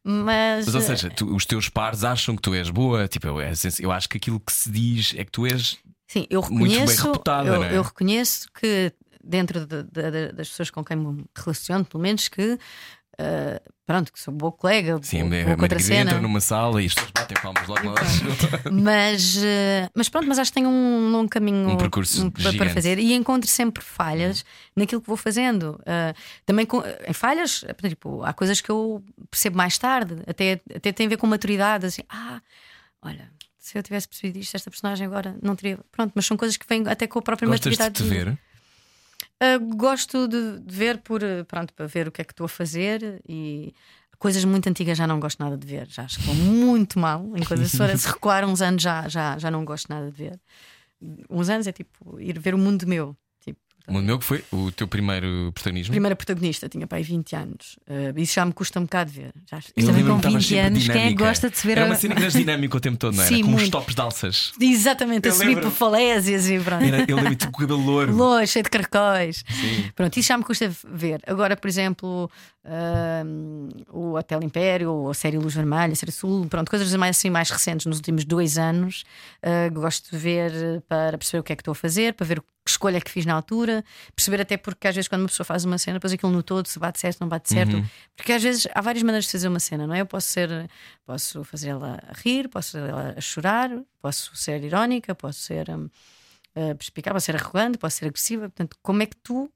Mas, Mas ou seja, tu- os teus pares acham que tu és boa. Tipo, eu, é eu acho que aquilo que se diz é que tu és. sim, eu muito bem reconheço, reputada, eu, é? eu reconheço que dentro de- de- das pessoas com quem me relaciono, pelo menos que ah, pronto, que sou boa colega, Sim, boa, a boa contracena. entra numa sala e as pessoas batem palmas logo lá. mas, eh, mas pronto, mas acho que tenho um longo caminho Um percurso para- fazer e encontro sempre falhas naquilo que vou fazendo. Eh, também com- em falhas, tipo, há coisas que eu percebo mais tarde, até, até tem a ver com maturidade, assim, ah, olha. Se eu tivesse percebido isto, esta personagem agora não teria. Pronto, mas são coisas que vêm até com a própria Gostas de maturidade. te de vida. ver? Uh, gosto de, de ver por uh, pronto para ver o que é que estou a fazer e coisas muito antigas já não gosto nada de ver. Já acho que vou muito mal em coisas. Se recuar uns anos já, já, já não gosto nada de ver. Uns anos é tipo ir ver o mundo meu O mundo meu que foi o teu primeiro protagonismo. primeira protagonista tinha pai 20 anos Uh, isso já me custa um bocado ver já, Também com que estavas 20 sempre anos, quem é que dinâmica. gosta de se ver Era uma cena que eras dinâmico o tempo todo, não era? Sim, Com uns muito. tops de alças. exatamente Eu a subir por falésias e pronto Era, eu lembro-te com o cabelo louro. Loiro, cheio de caracóis. Sim. Pronto, isso já me custa ver. Agora, por exemplo, hum, o Hotel Império, ou a série Luz Vermelha, a série Sul, pronto, coisas mais, assim, mais recentes nos últimos dois anos. Uh, gosto de ver para perceber o que é que estou a fazer, para ver que escolha que fiz na altura, perceber até porque às vezes quando uma pessoa faz uma cena, depois aquilo no todo, se bate certo, não bate certo. Porque às vezes há várias maneiras de fazer uma cena, não é? Eu posso ser, posso fazê-la a rir, posso fazê-la a chorar, posso ser irónica, posso ser. hum, uh, perspicaz, posso ser arrogante, posso ser agressiva. Portanto, como é que tu,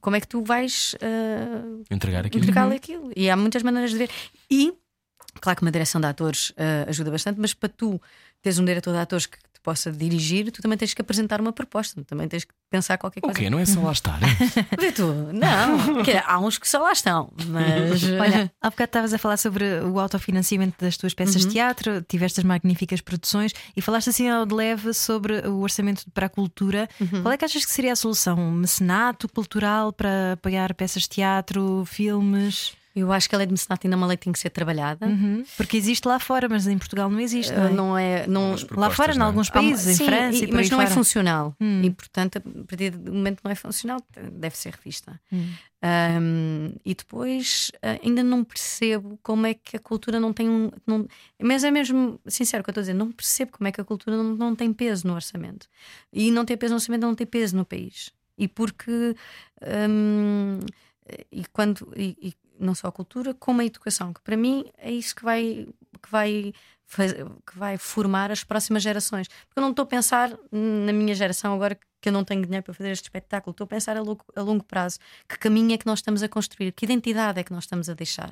como é que tu vais uh, Entregar aquilo. entregar aquilo? E há muitas maneiras de ver. E claro que uma direção de atores uh, ajuda bastante, mas para tu teres um diretor de atores que possa dirigir, tu também tens que apresentar uma proposta, também tens que pensar qualquer O coisa. quê? Não é só lá estar. Vê tu, não, dizer, há uns que só lá estão, mas Olha, há bocado estavas a falar sobre o autofinanciamento das tuas peças de teatro, tiveste as magníficas produções e falaste assim ao de leve sobre o orçamento para a cultura. Qual é que achas que seria a solução? Um mecenato cultural para apoiar peças de teatro, filmes? Eu acho que a lei de mecenato ainda é uma lei que tem que ser trabalhada. Uhum. Porque existe lá fora, mas em Portugal não existe. Não é? Não é, não, Lá fora, em não é? alguns Há uma- países, sim, em França, e- e mas não é fora. funcional. Hum. E portanto, a partir do momento que não é funcional, deve ser revista. Hum. Um, e depois uh, ainda não percebo como é que a cultura não tem um. Não, mas é mesmo sincero o que eu estou a dizer, não percebo como é que a cultura não, não tem peso no orçamento. E não tem peso no orçamento, não tem peso no país. E porque. um, e quando. E, e não só a cultura, como a educação, que para mim é isso que vai. Que vai que vai formar as próximas gerações. Porque eu não estou a pensar na minha geração agora que eu não tenho dinheiro para fazer este espetáculo, estou a pensar a longo, a longo prazo. Que caminho é que nós estamos a construir? Que identidade é que nós estamos a deixar?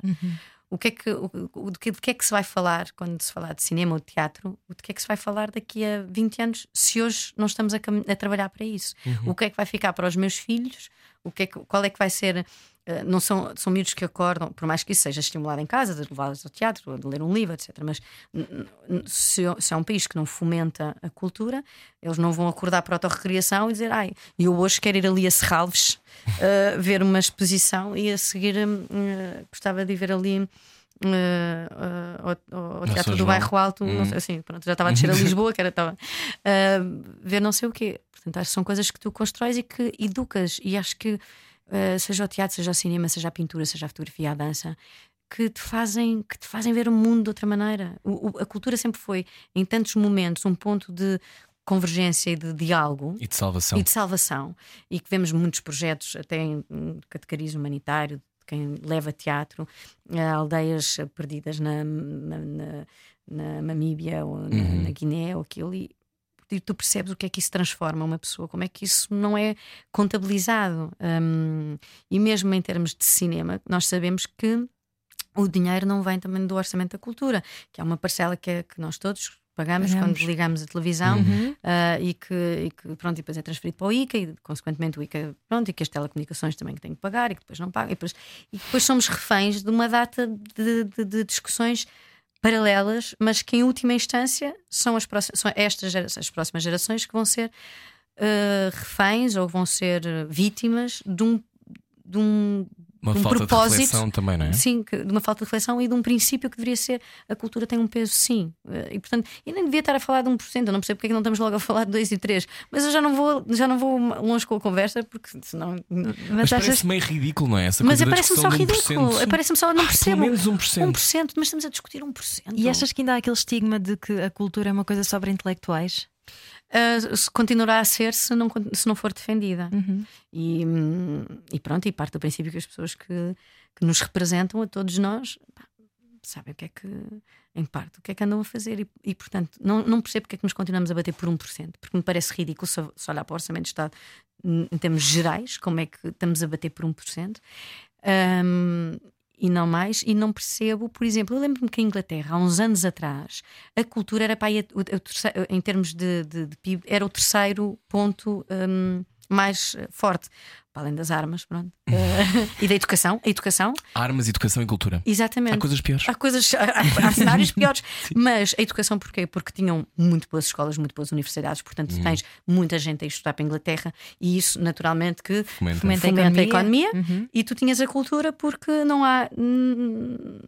O que é que, o, o- de, que, é que se vai falar quando se falar de cinema ou de teatro? O de que é que se vai falar daqui a 20 anos se hoje não estamos a, a trabalhar para isso? O que é que vai ficar para os meus filhos? O que é que, qual é que vai ser? Eh, não são, são miúdos que acordam, por mais que isso seja estimulado em casa, de levá-los ao teatro, de ler um livro, etc. Mas n- n- se, se é um país que não fomenta a cultura, eles não vão acordar para a autorrecriação e dizer, ai, eu hoje quero ir ali a Serralves eh, ver uma exposição e a seguir eh, gostava de ir ver ali. eh, ao, ao Teatro do. Bairro Alto, Hum. sei, assim, pronto, já estava a descer a Lisboa, que era estava ver não sei o quê. Portanto, acho que são coisas que tu constróis e que educas, e acho que eh, seja o teatro, seja o cinema, seja a pintura, seja a fotografia, a dança, que te fazem que te fazem ver o mundo de outra maneira. O- o- a cultura sempre foi, em tantos momentos, um ponto de convergência e de diálogo E de salvação. e de salvação. E que vemos muitos projetos, até em catecarismo humanitário, de quem leva teatro, a aldeias perdidas na, na, na- na Namíbia ou na, Uhum. na Guiné ou aquilo. E, e tu percebes o que é que isso transforma uma pessoa, como é que isso não é contabilizado. Hum, e mesmo em termos de cinema, nós sabemos que o dinheiro não vem também do orçamento da cultura, que é uma parcela que, é- que nós todos pagamos, Pagamos. quando ligamos a televisão Uhum. ah, e, que, e que pronto, e depois é transferido para o ICA e consequentemente o ICA pronto, e que as telecomunicações também que têm que pagar e que depois não pagam e depois, e depois somos reféns de uma data de, de- de discussões paralelas, mas que em última instância são, as próximas, são estas gerações, as próximas gerações que vão ser ah, reféns ou vão ser ah, vítimas de um, de um, Uma um falta propósito. de reflexão também, não é? Sim, que- de uma falta de reflexão e de um princípio que deveria ser a cultura tem um peso, sim. Eh, E portanto, eu nem devia estar a falar de 1%, eu não percebo porque é que não estamos logo a falar de 2 e 3, mas eu já não vou, já não vou longe com a conversa, porque senão. Mas, Mas achas parece meio ridículo, não é? Essa Mas parece-me só discussão de 1%. ridículo, parece-me só, não Ah, percebo. Pelo menos 1%. 1%, mas estamos a discutir 1%. E achas que ainda há aquele estigma de que a cultura é uma coisa só para intelectuais? Se continuará a ser se não, se não for defendida. Uhum. E, hum, e pronto, e parte do princípio que as pessoas que, que nos representam, a todos nós, pá, sabem o que é que, em parte, o que é que andam a fazer. E, e, portanto, não, não percebo porque é que nos continuamos a bater por 1%, porque me parece ridículo se, se olhar para o Orçamento de Estado em termos gerais, como é que estamos a bater por 1%. Hum, e não mais, e não percebo, por exemplo, eu lembro-me que em Inglaterra, há uns anos atrás, a cultura era para aí, a- o- o terceiro- em termos de, de- de PIB, era o terceiro ponto hum, mais eh, forte, para além das armas, pronto, Eh, e da educação, a educação, Armas, educação e cultura. exatamente. Há coisas piores. Há coisas, há, há- cenários piores, mas a educação porquê? Porque tinham muito boas escolas, muito boas universidades, portanto Uhum. tens muita gente a estudar para a Inglaterra e isso naturalmente que Fomenta. Fomenta a fomenta a economia. economia Uhum. e tu tinhas a cultura porque não há hum,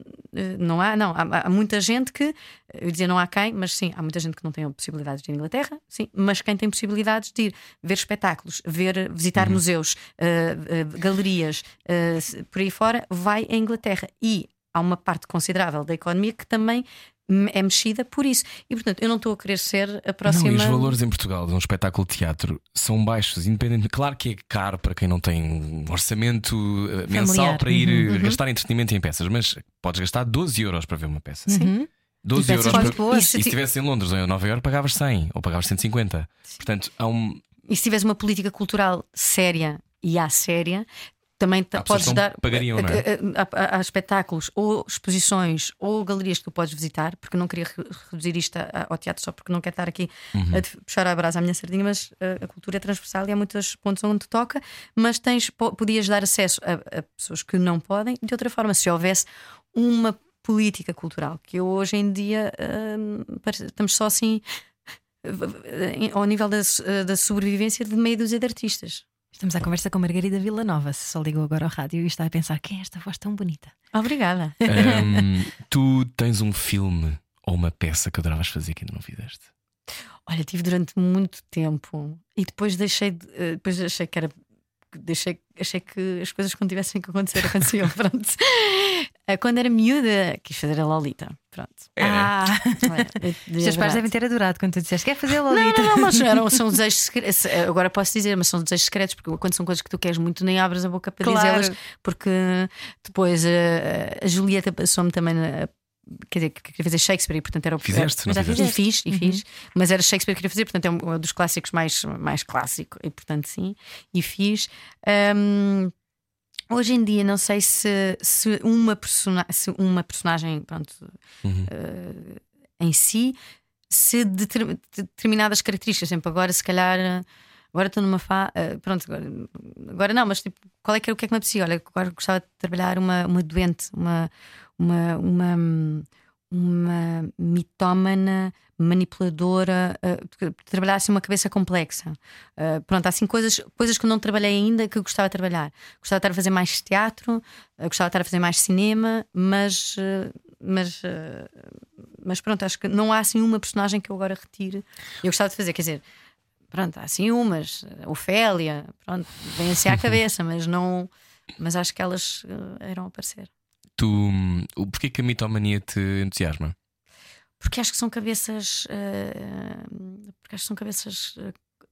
não há não há, há muita gente que eu ia dizer não há quem mas sim há muita gente que não tem possibilidades de ir à Inglaterra sim mas quem tem possibilidades de ir ver espetáculos ver visitar museus eh, galerias eh, por aí fora vai à Inglaterra e há uma parte considerável da economia que também é mexida por isso e portanto eu não estou a querer ser a próxima Não, e os valores em Portugal de um espetáculo de teatro são baixos, independente. Claro que é caro para quem não tem um orçamento eh, mensal Familiar. para ir Uhum, eh, gastar entretenimento em peças, mas podes gastar 12 euros para ver uma peça. Uhum. 12 peças euros muito para... E se estivesse em Londres ou em Nova Iorque, pagavas 100 ou pagavas 150. Portanto, há um. E se tiveres uma política cultural séria e à séria, também Há podes dar. pagariam, não é? Há espetáculos ou exposições ou galerias que tu podes visitar, porque não queria re- reduzir isto ao teatro só porque não quero estar aqui Uhum. a puxar a brasa à minha sardinha, mas uh, a cultura é transversal e há muitos pontos onde toca, mas tens, po- podias dar acesso a, a pessoas que não podem de outra forma, se houvesse uma política cultural, que hoje em dia hum, estamos só assim em- ao nível da, da sobrevivência de meia dúzia de artistas. Estamos à conversa com Margarida Villanova. Se só ligou agora ao rádio e está a pensar quem é esta voz tão bonita. Obrigada. Ahm, tu tens um filme ou uma peça que adoravas fazer que ainda não fizeste? Olha, tive durante muito tempo e depois deixei, de- eh, depois achei que era. Deixei, achei que as coisas quando tivessem que acontecer aconteciam. Pronto. Eh, Quando era miúda, quis fazer a Lolita. Pronto. Ah, Olha, eu- os teus pais devem ter adorado quando tu disseste quer fazer a Não, Lolita. não, não, mas eram, são desejos secretos. Agora posso dizer, mas são desejos secretos, porque quando são coisas que tu queres muito, nem abres a boca para Claro. dizê-las, porque depois eh, a Julieta passou-me também. na- Quer dizer, que queria fazer Shakespeare e portanto era o Fizeste, não fizeste? E fiz, e fiz, mas era Shakespeare que queria fazer, portanto é um dos clássicos mais, mais clássico, e portanto sim, e fiz. Ahm, hoje em dia não sei se, se, uma, persona se uma personagem pronto, Uhum. eh, em si, se deter- determinadas características, exemplo, agora se calhar. Agora estou numa fa... eh, Pronto, agora, agora não, mas tipo, qual é que, era- o que é que me apetecia? Olha, agora gostava de trabalhar uma, uma doente, uma, uma, uma, uma mitómana manipuladora, que trabalhasse uma cabeça complexa. Eh, pronto, há assim coisas, coisas que eu não trabalhei ainda que eu gostava de trabalhar. Gostava de estar a fazer mais teatro, eh, gostava de estar a fazer mais cinema, mas. mas, mas pronto, acho que não há assim uma personagem que eu agora retire. Eu gostava de fazer, quer dizer, pronto, há assim umas, Ofélia, pronto, vem assim à cabeça, mas não. Mas acho que elas irão aparecer. Tu, hum, porquê que a mitomania te entusiasma? Porque acho que são cabeças. eh, porque acho que são cabeças.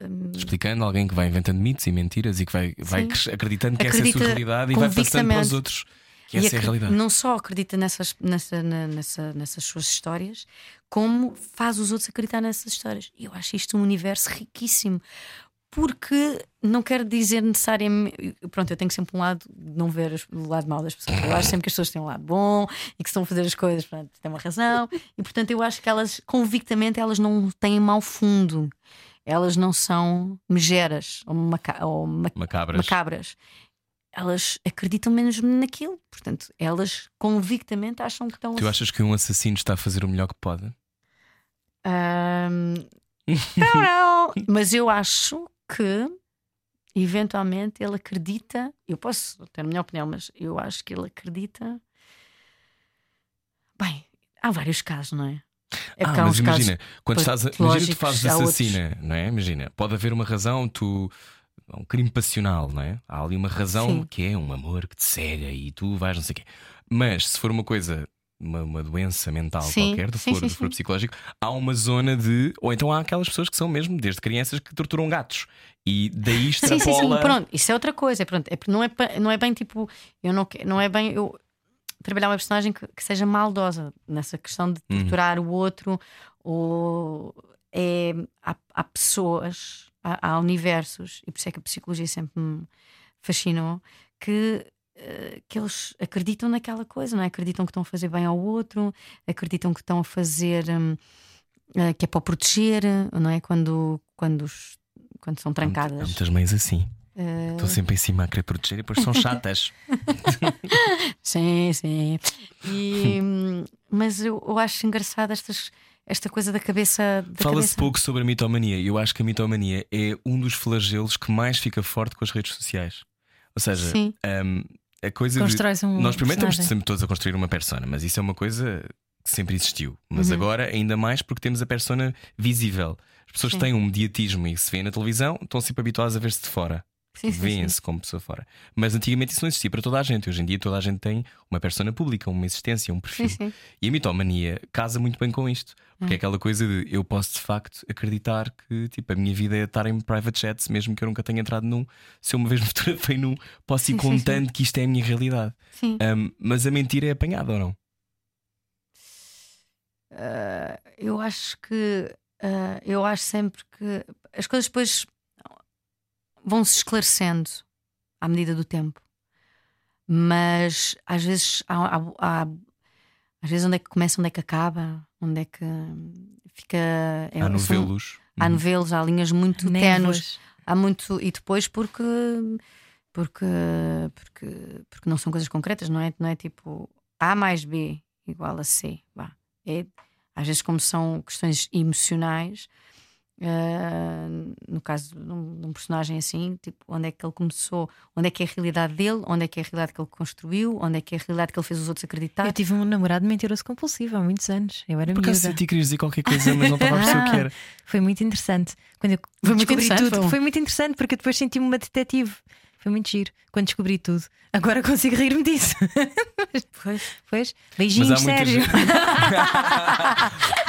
hum, Explicando alguém que vai inventando mitos e mentiras e que vai, vai Sim. acreditando que essa é a sua Acredita realidade e vai passando para os outros que essa é a realidade. Não só acredita nessas, nessa, nessa- nessas suas histórias, como faz os outros acreditar nessas histórias. E eu acho isto um universo riquíssimo. Porque não quer dizer necessariamente. Pronto, eu tenho sempre um lado de não ver as- o lado mau das pessoas. Eu acho sempre que as pessoas têm um lado bom e que estão a fazer as coisas, pronto, têm uma razão. E portanto, eu acho que elas, convictamente, elas não têm mau fundo. Elas não são megeras ou, maca ou ma- Macabras. macabras. Elas acreditam mesmo naquilo. Portanto, elas convictamente acham que estão Tu achas que um assassino está a fazer o melhor que pode? Ahm, não, não. Mas eu acho que eventualmente ele acredita. Eu posso ter a minha opinião, mas eu acho que ele acredita. Bem, há vários casos, não é? É ah, mas imagina, quando estás a, imagina tu fazes há outros. assassina, não é? Imagina, pode haver uma razão, tu. Um crime passional, não é? Há ali uma razão Sim. que é um amor que te cega e tu vais não sei o quê. Mas se for uma coisa, uma, uma doença mental Sim, qualquer, do sim, for, sim, do for sim. psicológico, há uma zona de. Ou então há aquelas pessoas que são mesmo, desde crianças, que torturam gatos. E daí Sim, sim, extrapola. sim, pronto, isso é outra coisa. Pronto, é, não, é, não é bem tipo, eu não, não é bem eu trabalhar uma personagem que, que seja maldosa nessa questão de Uhum. torturar o outro, ou é, há, há pessoas, há, há universos, e por isso é que a psicologia sempre me fascinou, que, que eles acreditam naquela coisa, não é? Acreditam que estão a fazer bem ao outro, acreditam que estão a fazer. hum, eh, que é para proteger, não é? Quando, quando, os- quando são Há trancadas. muitas mães assim. Eh, Estão sempre em cima a querer proteger e depois são chatas. Sim, sim. E, hum, mas eu, eu acho engraçado estas, esta coisa da cabeça. Fala-se pouco sobre a mitomania e eu acho que a mitomania é um dos flagelos que mais fica forte com as redes sociais. Ou seja, Sim. A coisa de. Constrói-se um Nós primeiro estamos personagem. sempre todos a construir uma persona, mas isso é uma coisa que sempre existiu. Mas Uhum. agora ainda mais porque temos a persona visível. As pessoas Sim. têm um mediatismo e se vêem na televisão estão sempre habituadas a ver-se de fora. Sim. Vêem-se como pessoa fora. Mas antigamente isso não existia para toda a gente. Hoje em dia toda a gente tem uma persona pública, uma existência, um perfil. Sim, sim. E a mitomania casa muito bem com isto. Porque é aquela coisa de eu posso de facto acreditar que tipo, a minha vida é estar em private jets, mesmo que eu nunca tenha entrado num. Se eu uma vez me fotografei num, posso ir contando que isto é a minha realidade. sim. Um, mas a mentira é apanhada ou não? Ah, eu acho que. ah, eu acho sempre que as coisas depois vão se esclarecendo à medida do tempo. Mas às vezes há, há- há- às vezes onde é que começa, onde é que acaba, onde é que fica. é- Há são- novelos. Há novelos, há linhas muito tenues. Há muito. E depois porque. Porque, porque, porque não são coisas concretas, não é? Não é tipo A mais B igual a C. Vá. É, às vezes, como são questões emocionais, ah, no caso de um, de um personagem assim, tipo, onde é que ele começou, onde é que é a realidade dele, onde é que é a realidade que ele construiu, onde é que é a realidade que ele fez os outros acreditar. Eu tive um namorado mentiroso compulsivo há muitos anos. Eu era Por acaso senti que querias dizer qualquer coisa, mas não estava a perceber o que era. Foi muito interessante. Quando eu Foi muito descobri interessante, tudo, foi foi muito interessante porque eu depois senti-me uma detetive. Foi muito giro. Quando descobri tudo. Agora consigo rir-me disso. Pois. Pois, beijinhos, Sérgio.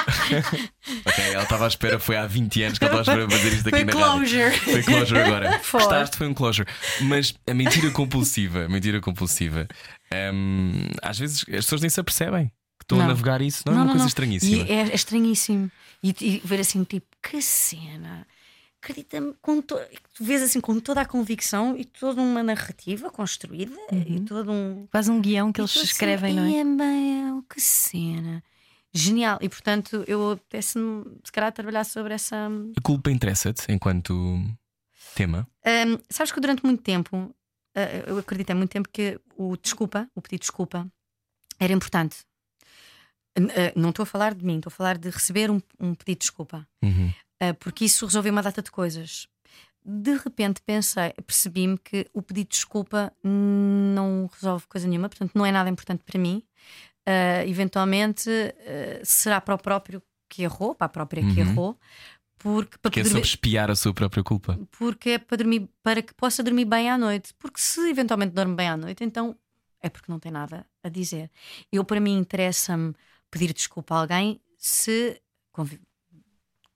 ok, ela estava à espera, foi há 20 anos que ela estava à espera fazer isto aqui Foi na rádio. closure. Foi closure agora. Foi. Gostaste, foi um closure. Mas a mentira compulsiva, a mentira compulsiva, hum, às vezes as pessoas nem se apercebem que estão a Não. navegar isso, não, é uma coisa estranhíssima. E é, é estranhíssimo. E, e ver assim, tipo, que cena. Acredita-me, to... tu vês assim com toda a convicção e toda uma narrativa construída e todo um. Faz um guião que e eles assim, escrevem, não é? "Ia bem, que cena. Genial. E portanto, eu apetece-me, se calhar, trabalhar sobre essa. A culpa interessa-te enquanto tema? Hum, sabes que durante muito tempo, eh, eu acredito há muito tempo que o desculpa, o pedido de desculpa, era importante. Eh, não estou a falar de mim, estou a falar de receber um, um pedido de desculpa, Uhum. Eh, porque isso resolveu uma data de coisas. De repente pensei, percebi-me que o pedido de desculpa não resolve coisa nenhuma, portanto não é nada importante para mim. Eh, eventualmente eh, será para o próprio que errou, para a própria que Uhum. errou, porque para Que é sobre espiar a sua própria culpa. porque é para dormir para que possa dormir bem à noite. Porque se eventualmente dorme bem à noite, então é porque não tem nada a dizer. Eu, para mim, interessa-me pedir desculpa a alguém se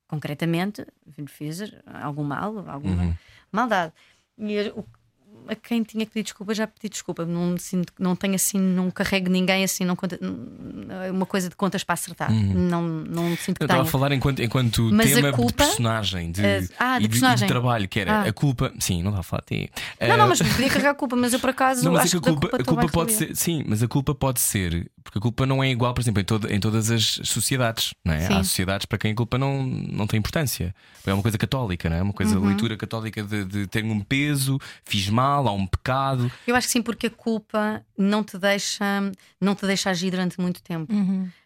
concretamente fez algum mal, alguma Uhum. maldade. E o- a quem tinha que pedir desculpa já pedi desculpa. Não, não tenho assim, não carrego ninguém assim, não conta, não- uma coisa de contas para acertar. Não, não sinto que Uhum. Eu estava a falar enquanto, enquanto Mas a tema culpa- de personagem, de, Eh, ah, de e de, personagem. de trabalho, que era Ah. a culpa. Sim, não estava a falar de ti. Não, Eh, não, mas podia carregar a culpa, mas eu por acaso Não, mas é acho que a que da culpa, a culpa pode ser, sim, mas a culpa pode ser, porque a culpa não é igual, por exemplo, em, toda- em todas as sociedades, não é? Sim. Há sociedades para quem a culpa não, não tem importância. É uma coisa católica, não é? Uma coisa, Uhum. leitura católica de, de ter um peso, fiz mal, há um pecado. Eu acho que sim, porque a culpa não te deixa, não te deixa agir durante muito tempo.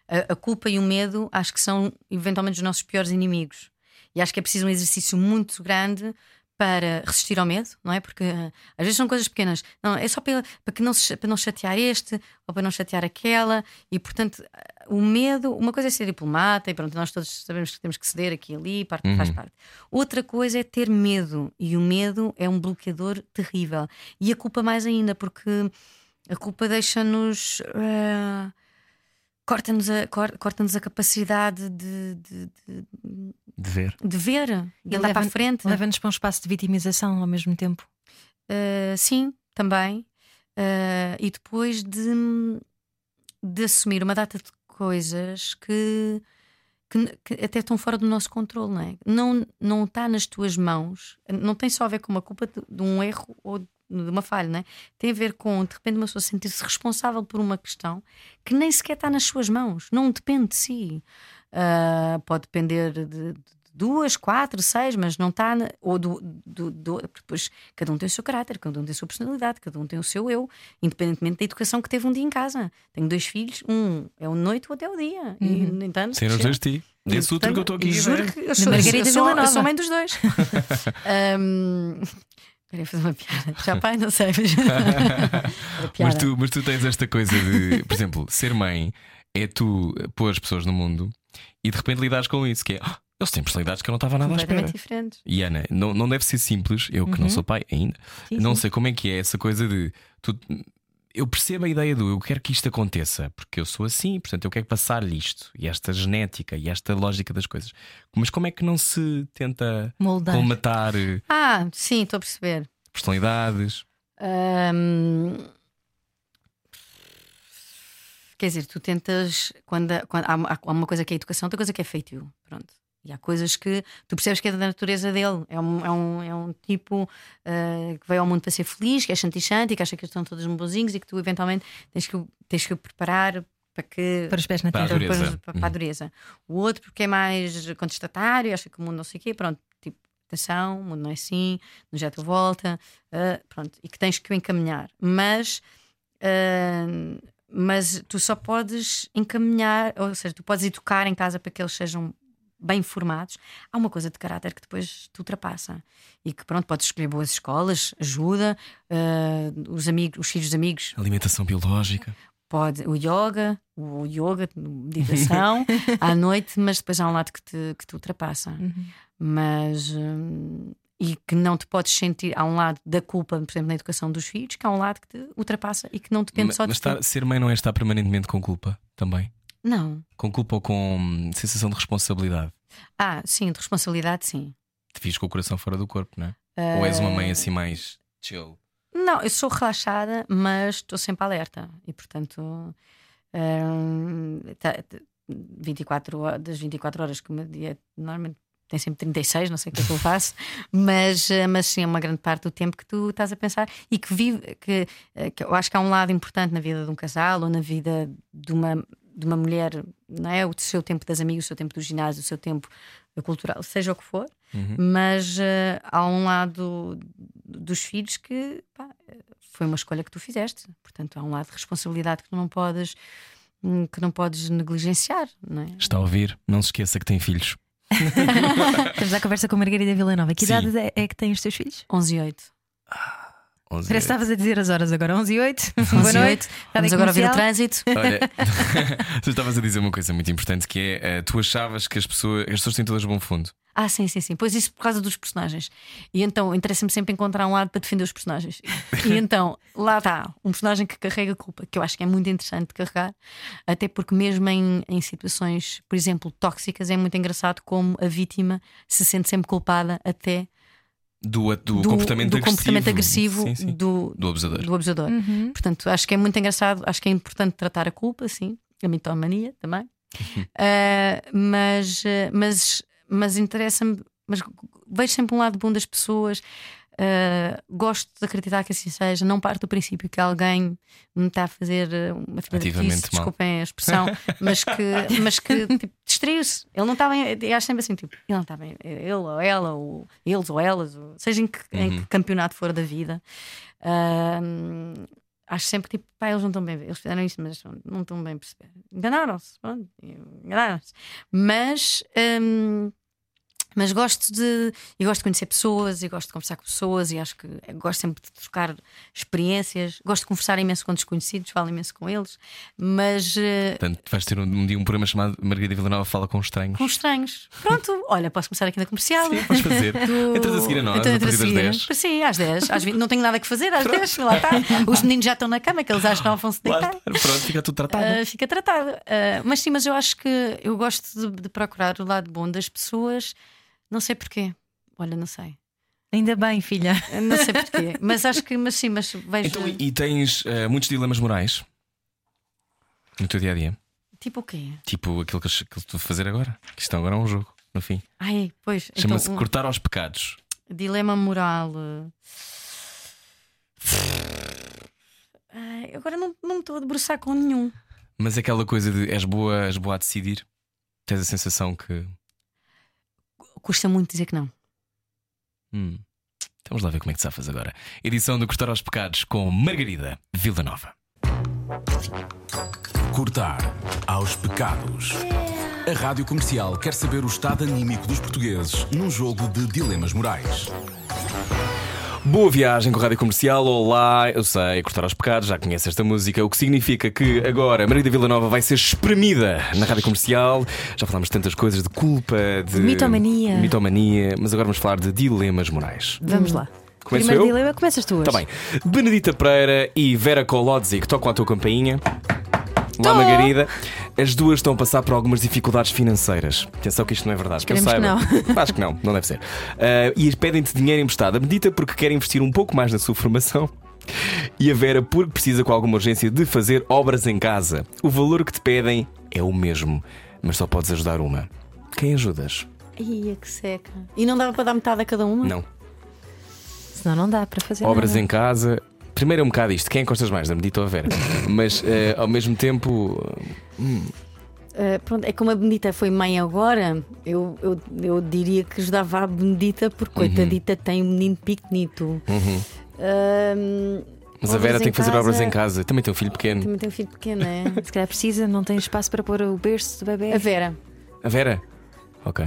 A, a culpa e o medo acho que são eventualmente os nossos piores inimigos. E acho que é preciso um exercício muito grande para resistir ao medo, não é? Porque ah, às vezes são coisas pequenas. Não, é só para, para, que não, se- para não chatear este ou para não chatear aquela. E portanto, ah, o medo, uma coisa é ser diplomata e pronto, nós todos sabemos que temos que ceder aqui e ali, parte, faz parte. Outra coisa é ter medo. E o medo é um bloqueador terrível. E a culpa mais ainda, porque a culpa deixa-nos. ah, corta-nos a, cor- corta-nos a capacidade de, de, de, De ver. de ver, de E andar para a frente. Leva-nos para um espaço de vitimização ao mesmo tempo. Uh, sim, também. Uh, e depois de, de assumir uma data de coisas que, que, que até estão fora do nosso controle, não é? Não, não está nas tuas mãos, não tem só a ver com uma culpa de, de um erro ou de uma falha, não é? Tem a ver com, de repente, uma pessoa sentir-se responsável por uma questão que nem sequer está nas suas mãos, não depende de si. Uh, pode depender de, de duas, quatro, seis, mas não está. na- Ou do, do, do- depois cada um tem o seu caráter, cada um tem a sua personalidade, cada um tem o seu eu, independentemente da educação que teve um dia em casa. Tenho dois filhos, um é o noite, o outro é o dia. E, no entanto, Sem os cresceu. dois de ti. Desse outro que eu estou aqui. a Juro que eu sou, Margarida eu sou, eu sou mãe dos dois. Ahm, Queria fazer uma piada. Já pai, não sei. Mas, tu, mas tu tens esta coisa de, por exemplo, ser mãe é tu pôr as pessoas no mundo e de repente lidares com isso, que é "Ah, eles têm personalidades que eu não estava nada à espera. diferentes. E Ana, não, não deve ser simples, eu que não sou pai ainda, Sim, não sim. sei como é que é essa coisa de tu- eu percebo a ideia do eu quero que isto aconteça, porque eu sou assim, portanto eu quero passar-lhe isto, e esta genética e esta lógica das coisas. Mas como é que não se tenta Moldar. colmatar eh, Ah, sim, estou a perceber. personalidades? Quer dizer, tu tentas. Quando, quando há, uma- há uma coisa que é educação, outra coisa que é feitio. Pronto. E há coisas que tu percebes que é da natureza dele. É um, é um, é um tipo ah, que veio ao mundo para ser feliz, que é chanti-chanti, que acha que eles estão todos bonzinhos e que tu eventualmente tens que, o- tens que preparar para que. Para os pés na Para a terra. dureza. para, para- a dureza. O outro porque é mais contestatário, acha que o mundo não sei o quê, pronto, tipo, atenção, o mundo não é assim, não já é a tua volta, ah, pronto, e que tens que o encaminhar. Mas, ah, mas tu só podes encaminhar, ou seja, tu podes educar em casa para que eles sejam bem formados. Há uma coisa de caráter que depois te ultrapassa e que pronto, podes escolher boas escolas, ajuda, ah, os amigos, os filhos dos amigos Alimentação biológica. Pode o yoga, o yoga, meditação à noite, mas depois há um lado que te, que te ultrapassa. Mas hum, e que não te podes sentir. Há um lado da culpa, por exemplo, na educação dos filhos, que há um lado que te ultrapassa e que não depende Ma- só de mas estar- ser mãe não é estar permanentemente com culpa também. Não. Com culpa ou com sensação de responsabilidade. Ah, sim, de responsabilidade, sim. Te fiz com o coração fora do corpo, não é? Ou és uma mãe assim mais chill? Não, eu sou relaxada, mas estou sempre alerta e, portanto, tá- t- 24 horas, das 24 horas que o meu dia normalmente tem sempre 36, não sei o que é que eu faço, mas, eh, mas sim, é uma grande parte do tempo que tu estás a pensar e que vive, que, eh, que eu acho que há um lado importante na vida de um casal ou na vida de uma, de uma mulher, não é? O seu tempo das amigas, o seu tempo do ginásio, o seu tempo cultural, seja o que for, mas eh, há um lado dos filhos que pá, foi uma escolha que tu fizeste. Portanto, há um lado de responsabilidade que tu não podes hum, que não podes negligenciar, não é? Está a ouvir? Não se esqueça que tem filhos. Estamos à conversa com a Margarida Villanova. Que Sim. idade é, é que têm os teus filhos? 11 e 8. 11 Parece que estavas a dizer as horas agora. 11 e 8. Boa 11 e noite. 8. Rádio Vamos agora ouvir o trânsito. Olha, tu estavas a dizer uma coisa muito importante que é eh, tu achavas que as pessoas, as pessoas têm todas bom fundo. Ah, sim, sim, sim. Pois isso por causa dos personagens. E então interessa-me sempre encontrar um lado para defender os personagens. E então lá está, um personagem que carrega culpa, que eu acho que é muito interessante de carregar, até porque, mesmo em, em situações, por exemplo, tóxicas, é muito engraçado como a vítima se sente sempre culpada até Do, do, do, comportamento do agressivo, comportamento agressivo Sim, sim. Do, do abusador. do abusador. Uhum. Portanto, acho que é muito engraçado, acho que é importante tratar a culpa, sim, a mitomania também. Ah, mas, ah, mas, mas interessa-me, mas vejo sempre um lado bom das pessoas. Ah, gosto de acreditar que assim seja, não parto do princípio que alguém me está a fazer ah, uma filha desculpem a expressão, mas que, mas que tipo, distraiu-se. Ele não está bem, eu acho sempre assim, tipo, ele não está bem, ele ou ela, ou eles ou elas, ou, seja em que, em Uhum. que campeonato for da vida. Ah, acho sempre tipo, pá, eles não estão bem, eles fizeram isto, mas não estão bem perceber. Enganaram-se, pronto, enganaram-se. Mas, mas gosto de, e gosto de conhecer pessoas, e gosto de conversar com pessoas, e acho que gosto sempre de trocar experiências. Gosto de conversar imenso com desconhecidos, falo imenso com eles, mas eh, Portanto, vais ter um, um dia um programa chamado Margarida Villanova Fala com Estranhos. com estranhos. Pronto, olha, posso começar aqui na comercial. Sim, podes fazer. Do- Entras a seguir a nós, Então, a entro partir das seguir. 10. Sim, às 10. Às 20. Não tenho nada que fazer, às 10. Lá está. Os meninos já estão na cama, que eles às 9 vão se deitar. Pronto, fica tudo tratado. Ah, fica tratado. Ah, mas sim, mas eu acho que eu gosto de, de procurar o lado bom das pessoas. Não sei porquê. Olha, não sei. Ainda bem, filha. Não sei porquê. mas acho que, mas sim, mas vejo. Então, e, tens eh, muitos dilemas morais no teu dia a dia? Tipo o quê? Tipo aquilo que, eu- que estou a fazer agora. Que isto agora é um jogo, no fim. Ai, pois. Chama-se então, um Cortar aos Pecados. dilema moral. Ai, agora não, não me estou a debruçar com nenhum. Mas aquela coisa de és boa, és boa a decidir. Tens a sensação que. Custa muito dizer que não. Hum, então vamos lá ver como é que te safas agora. Edição do Cortar aos Pecados com Margarida Villanova. Cortar aos pecados. A Rádio Comercial quer saber o estado anímico dos portugueses num jogo de dilemas morais. Boa viagem com a Rádio Comercial. Olá, eu sei, cortar aos pecados, já conhece esta música, o que significa que agora Margarida Villanova vai ser espremida na Rádio Comercial. Já falámos de tantas coisas de culpa, de Mitomania. mitomania, mas agora vamos falar de dilemas morais. Vamos lá. Começo Primeiro eu? dilema, começas tu hoje. Está bem. Benedita Pereira e Vera Kolodzi, que tocam a tua campainha. Lá, Margarida. As duas estão a passar por algumas dificuldades financeiras. Atenção que isto não é verdade. que eu Esperemos que saiba. Acho que não, não deve ser. Ah, e pedem-te dinheiro emprestado. A Benedita porque quer investir um pouco mais na sua formação. E a Vera porque precisa com alguma urgência de fazer obras em casa. O valor que te pedem é o mesmo, mas só podes ajudar uma. Quem ajudas? Ia que seca. E não dava para dar metade a cada uma? Não. Senão não dá para fazer Obras nada. em casa. Primeiro é um bocado isto. Quem encostas mais, da Medita ou a Vera? Mas eh, ao mesmo tempo. Uh, pronto, é como a Benedita foi mãe agora, eu, eu, eu diria que ajudava a Benedita, porque coitadita tem um menino pequenito. Uhum. Um, Mas a obras Vera tem em que fazer obras casa- em casa. Também tem um filho pequeno. Também tem um filho pequeno, é? Se calhar precisa, não tem espaço para pôr o berço do bebê. A Vera. A Vera? Ok.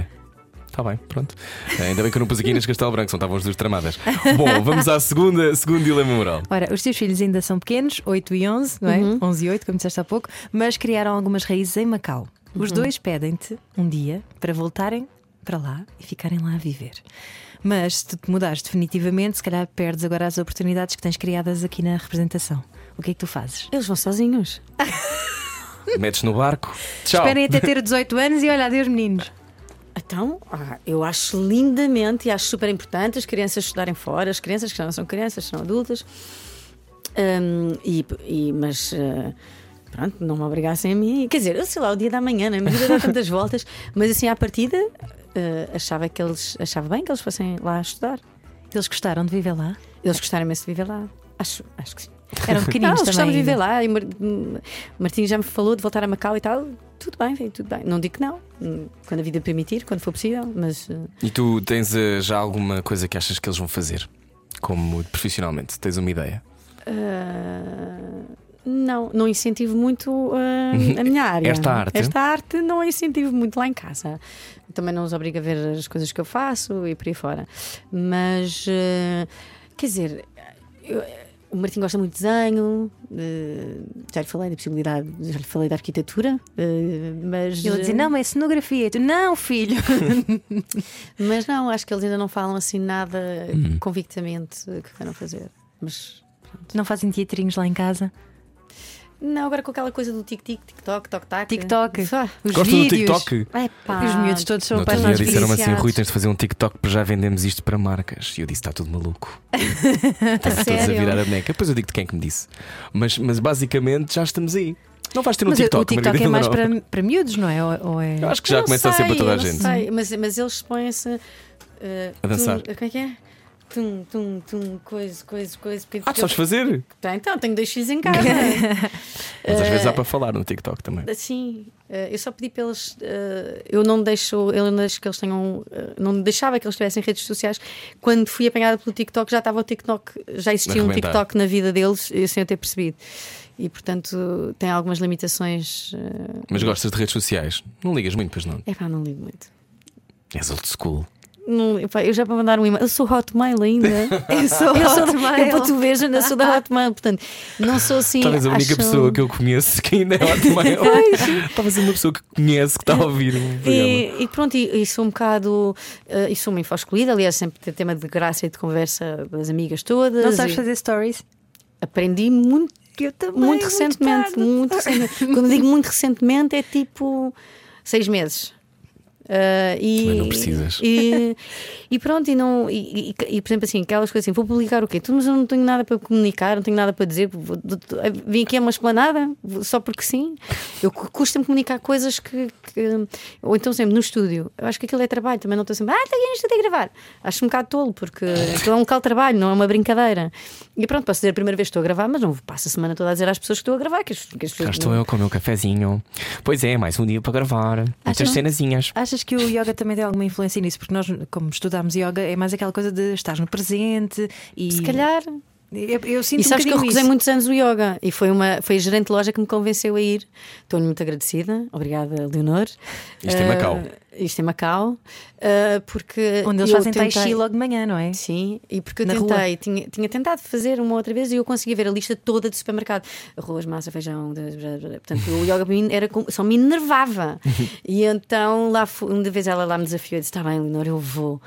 Está bem, pronto. Eh, Ainda bem que eu não pus aqui nas Castelo Branco, são estavam as duas tramadas. Bom, vamos à segunda, segundo dilema moral. Ora, os teus filhos ainda são pequenos, 8 e 11, não é? 11 e 8, como disseste há pouco, mas criaram algumas raízes em Macau. Os dois pedem-te um dia para voltarem para lá e ficarem lá a viver. Mas se tu te mudares definitivamente, se calhar perdes agora as oportunidades que tens criadas aqui na representação. O que é que tu fazes? Eles vão sozinhos. Metes no barco. Tchau. Esperem até ter 18 anos e olha, adeus meninos. Então, ah, eu acho lindamente e acho super importante as crianças estudarem fora, as crianças que não são crianças, são adultas. Hum, e, e- mas ah, pronto, não me obrigassem a mim. Quer dizer, eu sei lá, o dia da manhã, né? a vida dá tantas voltas, mas assim à partida ah, achava que eles achava bem que eles fossem lá estudar. Eles gostaram de viver lá? Eles gostaram imenso de viver lá. Acho, acho que sim. Eram Não, pequeninos eles gostavam também. de viver lá. E Mar- já me falou de voltar a Macau e tal. Tudo bem, velho, tudo bem. Não digo que não. Quando a vida permitir, quando for possível, mas. ah, E tu tens eh, já alguma coisa que achas que eles vão fazer? Como profissionalmente? Tens uma ideia? Ah, não, não incentivo muito ah, a minha área. Esta arte? Esta arte não a incentivo muito lá em casa. Também não os obrigo a ver as coisas que eu faço e por aí fora. Mas, ah, quer dizer, eu- o Martim gosta muito de desenho, eh, já lhe falei da possibilidade, já lhe falei da arquitetura, eh, mas. Ele dizia: Não, mas é cenografia. Tu, não, filho. Mas não, acho que eles ainda não falam assim nada convictamente que queiram fazer. Mas não fazem teatrinhos lá em casa. Não, agora com aquela coisa do tic-tic, tic-toc, toc-tac. TikTok. Ah, Os Gostam do vídeos. TikTok? é pá. Os miúdos todos são No outro apaixonados dia por disseram assim. Rui, tens de fazer um TikTok para já vendemos isto para marcas. E eu disse: está tudo maluco. Estamos todos a sério? virar a boneca. Depois eu digo-te quem é que me disse. Mas, mas basicamente já estamos aí. Não vais ter um Mas TikTok, o TikTok é Margarida mais para, para miúdos, não é? Ou, ou é... Eu acho que já Não começa a ser para toda a não gente. sei, mas, mas eles põem-se eh, A dançar. tum- como é que é? Tum, tum, tum, coisa, coisa, coisa. Ah, tu sabes fazer? Tá, então, tenho dois filhos em casa. Mas às Eh, vezes há para falar no TikTok também. Sim, eh, eu só pedi para eles. eh, eu não deixo, eu não deixo que eles tenham. eh, não deixava que eles tivessem redes sociais. Quando fui apanhada pelo TikTok, já estava o TikTok, já existia um. TikTok na vida deles, eu sem eu ter percebido. E portanto tem algumas limitações. eh, Mas gostas de redes sociais? Não ligas muito, pois não? É pá, não ligo muito. És old school. Não, epá, eu já para mandar um e-mail. Eu sou Hotmail ainda. Eu sou Eu sou Hotmail. Eu para tu veres, ainda sou da Hotmail. Portanto, não sou assim. Talvez a única acho- pessoa que eu conheço que ainda é Hotmail. Talvez uma pessoa que conhece que está a ouvir. E, e pronto, e, e sou um bocado. eh, e sou uma info escolhida, aliás, sempre tem tema de graça e de conversa das amigas todas. Não sabes e fazer stories? Aprendi muito, Eu também. muito recentemente. Muito recentemente. Quando digo muito recentemente, é tipo seis meses. Ah, e, não precisas. E, e pronto, e, não, e, e- por exemplo, assim, aquelas coisas assim, vou publicar o quê? Tu, mas eu não tenho nada para comunicar, não tenho nada para dizer. vou- Vim aqui a uma esplanada, só porque sim. Eu cu- custa-me comunicar coisas que, que- Ou então sempre no estúdio. Eu acho que aquilo é trabalho, também não estou sempre, ah, estou aqui no estúdio a gravar. Acho um bocado tolo, porque aquilo é um local de trabalho, não é uma brincadeira. E pronto, posso dizer a primeira vez que estou a gravar, mas não passo a semana toda a dizer às pessoas que estou a gravar. Que as, que as Cá estou eu com o meu cafezinho. Pois é, mais um dia para gravar. Muitas Acham? cenazinhas. Achas que o yoga também tem alguma influência nisso? Porque nós, como estudámos yoga, é mais aquela coisa de estar no presente e. Se calhar. Eu, eu sinto E sabes um que eu recusei isso. muitos anos o yoga e foi, uma, foi a gerente de loja que me convenceu a ir. Estou-lhe muito agradecida. Obrigada, Leonor. Isto em Ah, Macau. Isto em Macau. Ah, porque. Onde eles fazem tai tentei- chi logo de manhã, não é? Sim, e porque eu Na tentei, tinha, tinha tentado fazer uma outra vez e eu conseguia ver a lista toda de supermercado: arroz, massa, feijão. Portanto, o yoga para mim era como- só me enervava. e então, lá fui, uma vez ela lá me desafiou e disse: Está bem, Leonor, eu vou.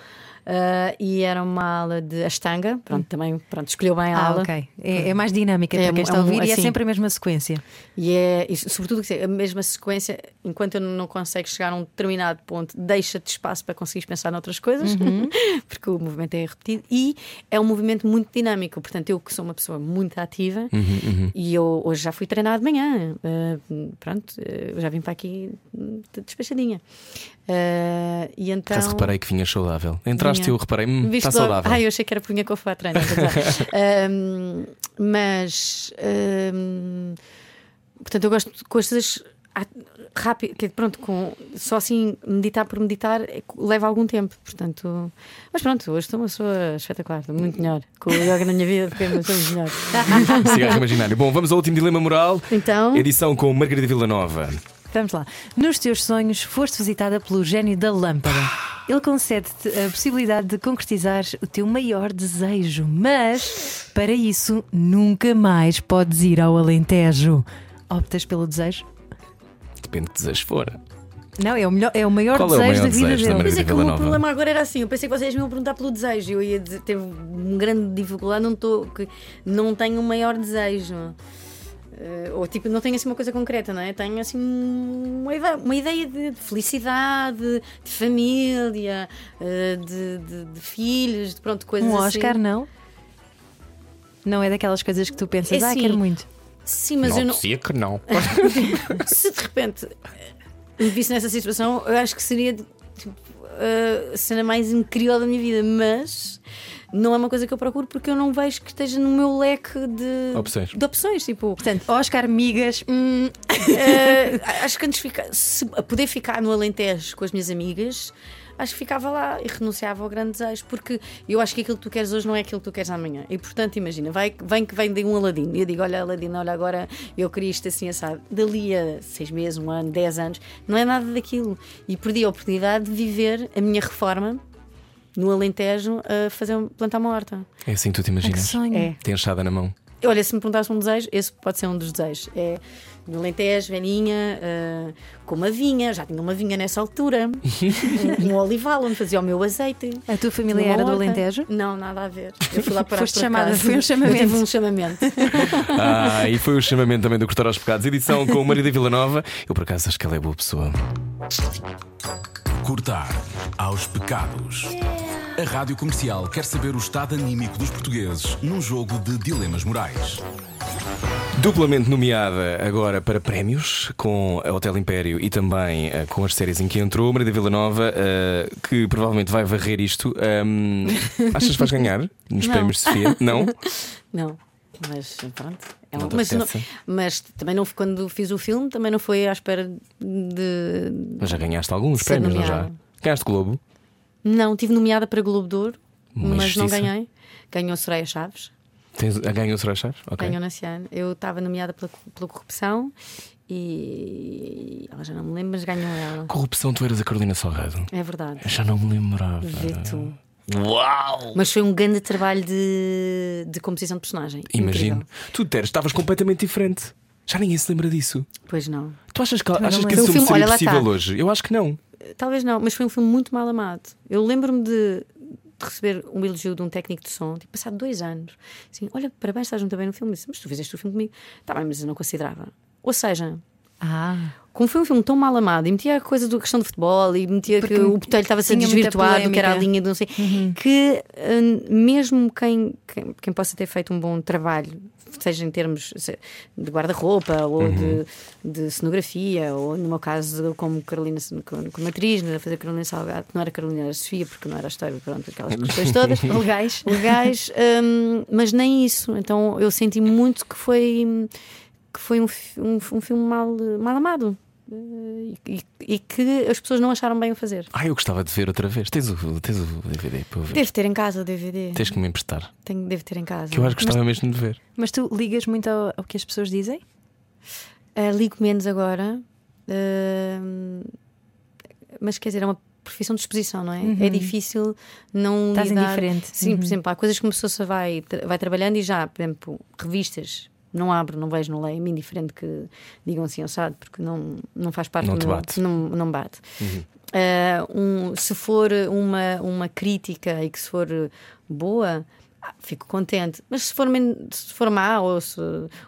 Ah, e era uma aula de Ashtanga, pronto, também pronto, escolheu bem a Ah, aula. ok. É, é mais dinâmica É para quem está a é um- ouvir e é assim. sempre a mesma sequência. E é, e sobretudo, a mesma sequência, enquanto eu não consegues chegar a um determinado ponto, deixa-te espaço para conseguires pensar noutras coisas, porque o movimento é repetido e é um movimento muito dinâmico. Portanto, eu que sou uma pessoa muito ativa e eu hoje já fui treinar de manhã, eh, pronto, eu já vim para aqui hum, despachadinha. Eh, e então. Caso reparei que vinhas saudável. Entraste e Vinha. eu reparei, hum, está saudável. Ah, eu achei que era punha com a treino. um, mas hum, portanto, eu gosto de coisas rápido, que pronto, com, só assim meditar por meditar é leva algum tempo. Portanto, mas pronto, hoje estou uma pessoa espetacular, estou muito melhor. Com o yoga na minha vida, fiquei uma pessoa muito melhor. Cigarro imaginário. Bom, vamos ao último dilema moral. Então, Edição com Margarida Villanova. Vamos lá. Nos teus sonhos, foste visitada pelo gênio da lâmpada. Ele concede-te a possibilidade de concretizar o teu maior desejo, mas para isso nunca mais podes ir ao Alentejo. Optas pelo desejo? Depende de que desejo for. Não, é o, melhor, é o maior Qual é o desejo maior da vida desejo dele. Mas é que o meu problema agora era assim. Eu pensei que vocês me iam perguntar pelo desejo. Eu ia dizer, teve uma grande dificuldade. Não, tô, que não tenho um maior desejo. Eh, ou tipo, não tenho assim uma coisa concreta, não é? Tenho assim uma ideia, uma ideia de felicidade, de família, eh, de, de- de filhos, de pronto, coisas Um assim. Oscar, não? Não é daquelas coisas que tu pensas, É ah, assim, quero muito. Sim, mas não, eu não. dizia que não. se de repente eh, me visse nessa situação, eu acho que seria tipo, a cena mais incrível da minha vida, mas não é uma coisa que eu procuro porque eu não vejo que esteja no meu leque de Opções. De opções tipo, Portanto, Oscar, migas, hum, eh, acho que antes de ficar, se a poder ficar no Alentejo com as minhas amigas. Acho que ficava lá e renunciava ao grande desejo, porque eu acho que aquilo que tu queres hoje não é aquilo que tu queres amanhã. E portanto, imagina, vai, vem que vem de um Aladino e eu digo: Olha, Aladino, olha, agora eu queria isto assim, assado. Dali a seis meses, um ano, dez anos, não é nada daquilo. E perdi a oportunidade de viver a minha reforma no Alentejo a fazer, plantar uma horta. É assim que tu te Ai, que imaginas. sonho. É. Tem enxada na mão. Olha, se me perguntasse um desejo, esse pode ser um dos desejos. É no Alentejo, velhinha, uh, com uma vinha, já tinha uma vinha nessa altura, um, um olival onde fazia o meu azeite. A tua família era do. Alentejo? Não, nada a ver. Eu fui lá para Foste chamada, foi um Eu chamamento. tive um chamamento. Ah, e foi o chamamento também do Cortar aos Pecados, edição com Marida Villanova. Eu por acaso acho que ela é boa pessoa. Cortar aos pecados. A Rádio Comercial quer saber o estado anímico dos portugueses num jogo de dilemas morais. Duplamente nomeada agora para prémios com a Hotel Império e também eh, com as séries em que entrou, Marida Villanova, eh, que provavelmente vai varrer isto. Ahm, achas que vais ganhar nos Não. prémios de Sofia? Não? Não, mas pronto. É Não um- mas, não- mas também não quando fiz o filme, também não foi à espera de. Mas já ganhaste alguns prémios, não já? Ganhaste Globo? Não, tive nomeada para Globo de Ouro, Uma mas não injustiça. ganhei. Ganhou Soraya Chaves. Tens, ah, ganhou Soraya Chaves? Ok. Ganhou nesse ano. Eu estava nomeada pela, pela corrupção e ela já não me lembro, mas ganhou ela. Corrupção, tu eras a Carolina Salgado. É verdade. Eu já não me lembrava. Vê tu. Uau! Mas foi um grande trabalho de, de composição de personagem. Imagino. Incrível. Tu, Teres, estavas completamente diferente. Já ninguém se lembra disso. Pois não. Tu achas que, achas que esse O filme filme, seria olha, possível está. hoje? Eu acho que não. Talvez não, mas foi um filme muito mal amado. Eu lembro-me de, de receber um elogio de um técnico de som, tipo, passado dois anos. Assim, olha, parabéns, estás muito bem no filme. Eu disse, mas tu fizeste o filme comigo. Tá bem, mas eu não considerava. Ou seja, Ah, como foi um filme tão mal amado e metia a coisa da questão de futebol e metia Porque que o botelho estava a ser desvirtuado, que era a linha de não sei, que hum, mesmo quem, quem, quem possa ter feito um bom trabalho, seja em termos de guarda-roupa ou de, de cenografia, ou no meu caso, como Carolina, como, atriz, a fazer Carolina Salgado, não era Carolina, era Sofia, porque não era a história, pronto, aquelas questões todas. legais. legais, hum, mas nem isso. Então eu senti muito que foi que foi um, um, um filme mal, mal amado e, e que as pessoas não acharam bem o fazer. Ah, eu gostava de ver outra vez. Tens o, tens o DVD para ver. Devo ter em casa o DVD. Tens que me emprestar. Tenho, devo ter em casa. Que eu acho que gostava mesmo de ver. Mas tu ligas muito ao, ao que as pessoas dizem? Ah, ligo menos agora. ah, mas quer dizer, é uma profissão de exposição, não é? É difícil não Uhum. Estás lidar... indiferente. Sim, por Uhum. exemplo, há coisas que uma pessoa só vai, vai trabalhando e já, por exemplo, revistas. Não abro, não vejo, não leio. É-me indiferente que digam assim, assado, porque não, não faz parte Não do meu- bate. Não, não bate. Ah, um- se for uma, uma crítica e que se for boa, ah, fico contente. Mas se for, se for má ou, se-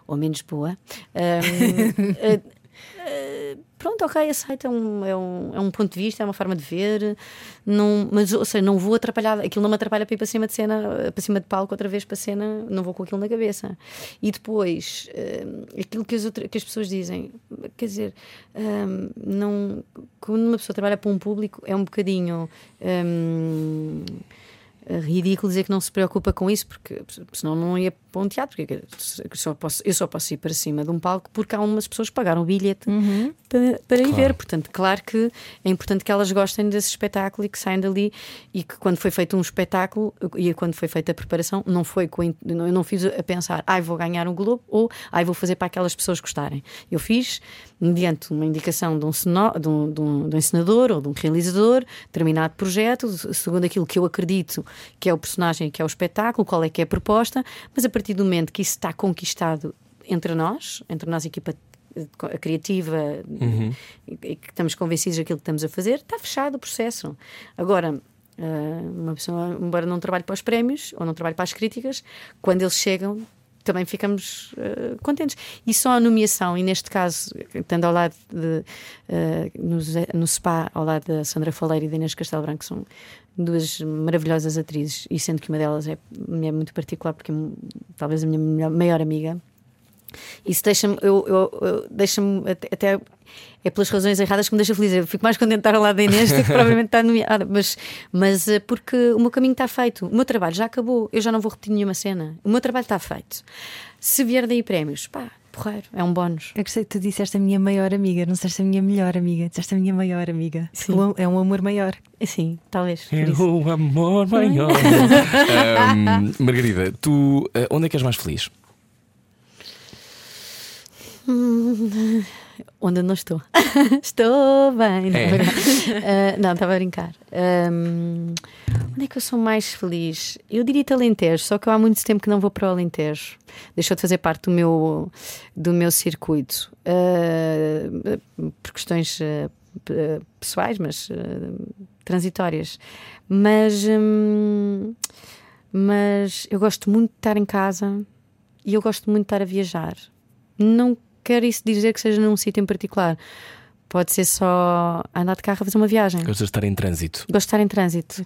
ou menos boa, ah, ah, ah, pronto, ok, aceito. É um, é, um, é um ponto de vista, é uma forma de ver. Não, mas, ou seja, não vou atrapalhar. Aquilo não me atrapalha para ir para cima de cena, para cima de palco outra vez para cena, não vou com aquilo na cabeça. E depois, ah, aquilo que as, que as pessoas dizem, quer dizer, ah, não, quando uma pessoa trabalha para um público, é um bocadinho. ah, ridículo dizer que não se preocupa com isso, porque senão não ia para um teatro. Porque eu só posso, eu só posso ir para cima de um palco porque há umas pessoas que pagaram o bilhete para, para ir Claro. ver. Portanto, claro que é importante que elas gostem desse espetáculo e que saiam dali e que quando foi feito um espetáculo e quando foi feita a preparação, não foi com, eu não fiz a pensar, ai, vou ganhar um Globo ou ai, vou fazer para aquelas pessoas gostarem. Eu fiz mediante uma indicação de um, ceno- de um, de um- de um encenador ou de um realizador, determinado projeto, segundo aquilo que eu acredito que é o personagem, que é o espetáculo, qual é que é a proposta, mas a partir do momento que isso está conquistado entre nós, entre nós, a equipa a criativa e e que estamos convencidos daquilo que estamos a fazer, está fechado o processo. Agora, ah, uma pessoa, embora não trabalhe para os prémios ou não trabalhe para as críticas, quando eles chegam, também ficamos ah, contentes. E só a nomeação, e neste caso, estando ao lado de, ah, no, no SPA, ao lado da Sandra Faleiro e da Inês Castelo Branco, são duas maravilhosas atrizes, e sendo que uma delas é, é muito particular, porque é talvez a minha melhor- maior amiga. Isso deixa-me, eu, eu, eu- deixa-me até, até é pelas razões erradas que me deixa feliz. Eu fico mais contente de estar ao lado da Inês do que provavelmente estar nomeada, mas, mas eh, porque o meu caminho está feito, o meu trabalho já acabou, eu já não vou repetir nenhuma cena, o meu trabalho está feito. Se vier daí prémios, pá, porreiro, é um bónus. Eu gostei que tu disseste a minha maior amiga, não disseste a minha melhor amiga, disseste a minha maior amiga. Sim. É um amor maior. Sim, talvez. É o amor maior. Ahm, Margarida, tu eh, onde é que és mais feliz? Onde não estou. estou bem. Não, É. Ah, não, estava a brincar. Ahm, onde Onde é que eu sou mais feliz? Eu diria Alentejo, só que eu há muito tempo que não vou para o Alentejo. Deixou de fazer parte do meu, do meu circuito. Uh, por questões uh, pessoais, mas uh, transitórias. Mas, hum, mas eu gosto muito de estar em casa e eu gosto muito de estar a viajar. Não quero isso dizer que seja num sítio em particular. Pode ser só andar de carro a fazer uma viagem. Gostas de estar em trânsito? Gosto de estar em trânsito.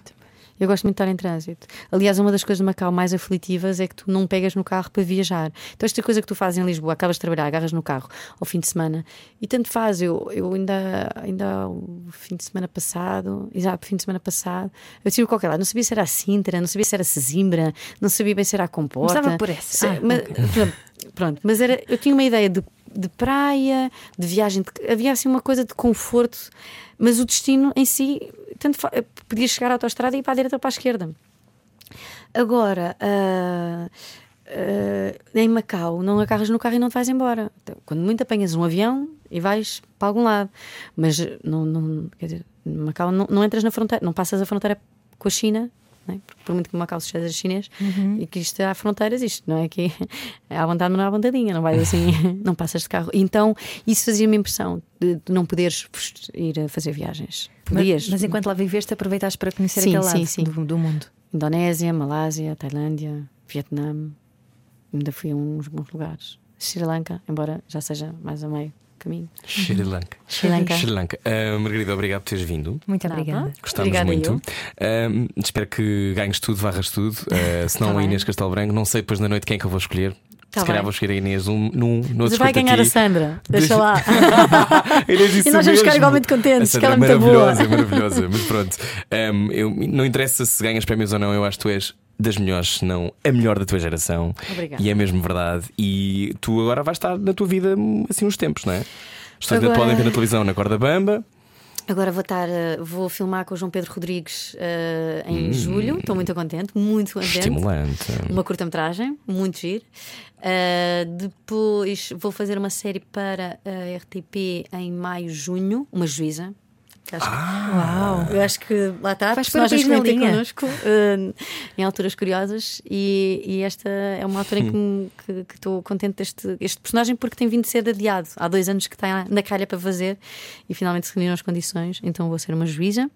Eu gosto muito de estar em trânsito. Aliás, uma das coisas de Macau mais aflitivas é que tu não pegas no carro para viajar. Então, esta coisa que tu fazes em Lisboa, acabas de trabalhar, agarras no carro ao fim de semana e tanto faz. Eu, eu ainda, ainda o fim de semana passado, exato, fim de semana passado, eu tive qualquer lado, não sabia se era a Sintra, não sabia se era a Sesimbra, não sabia bem se era a Comporta. Começava por essa. Ah, mas, okay. Pronto, mas era, eu tinha uma ideia de, de praia, de viagem, de, havia assim uma coisa de conforto, mas o destino em si tanto podia chegar à autostrada e ir para a direita ou para a esquerda. Agora, uh, uh, em Macau, não agarras no carro e não te vais embora. Então, quando muito apanhas um avião e vais para algum lado, mas não, não quer dizer, Macau não, não entras na fronteira, não passas a fronteira com a China é? por muito que Macau seja chinês uhum. e que isto há fronteiras, isto não é que é à vontade, não é à vontadinha, não vai assim, não passas de carro. Então isso fazia-me impressão de, de, não poderes ir a fazer viagens. Podias. Mas, mas enquanto lá viveste, aproveitaste para conhecer sim, aquele lado sim, sim. Do, do, mundo. Indonésia, Malásia, Tailândia, Vietnã, ainda fui a uns bons lugares. Sri Lanka, embora já seja mais a meio caminho. Sri Lanka. Sri Lanka. Sri Lanka. Uh, Margarida, obrigado por teres vindo. Muito obrigada. Gostámos obrigada muito. Uh, espero que ganhes tudo, varras tudo. Uh, se não, tá a Inês Castelo Branco, não sei depois da noite quem é que eu vou escolher. Tá se calhar vou escolher a Inês um, num, no Mas vai ganhar aqui. a Sandra, deixa lá. Inês, e nós vamos ficar igualmente contentes, que ela é muito boa. Maravilhosa, maravilhosa. Mas pronto, um, eu, não interessa se ganhas prémios ou não, eu acho que tu és das melhores, se não a melhor da tua geração. Obrigada. E é mesmo verdade. E tu agora vais estar na tua vida assim uns tempos, não é? Estou Agora... podem ver na televisão na Corda Bamba. Agora vou estar, eh, vou filmar com o João Pedro Rodrigues uh, em hum, julho. Estou muito contente, muito contente. Estimulante. Uma curta-metragem, muito giro. Uh, depois vou fazer uma série para a RTP em maio, junho, uma juíza. Acho ah, uau. Eu acho que lá está, Faz personagens que vêm connosco uh, em alturas curiosas e, e, esta é uma altura em que estou contente deste este personagem porque tem vindo a ser adiado. Há dois anos que está na calha para fazer e finalmente se reuniram as condições, então vou ser uma juíza.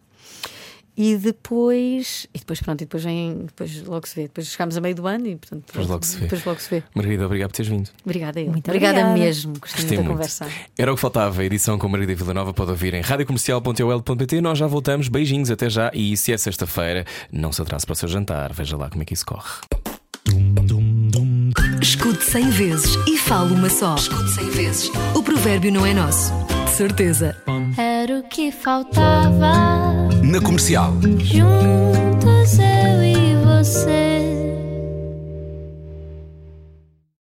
E depois, e depois pronto, e depois vem, depois logo se vê. Depois chegamos a meio do ano e portanto depois, logo, se vê. depois logo se vê. Margarida, obrigado por teres vindo. Obrigada, eu. Muito obrigada, obrigada mesmo. Gostei, Gostei muito da conversa. Era o que faltava. A edição com Margarida Villanova pode ouvir em radiocomercial.ol.pt. Nós já voltamos. Beijinhos, até já. E se é sexta-feira, não se atrase para o seu jantar. Veja lá como é que isso corre. Escute 100 vezes e fale uma só. Escute 100 vezes. O provérbio não é nosso. Certeza. Era o que faltava. Na comercial. Juntos eu e você.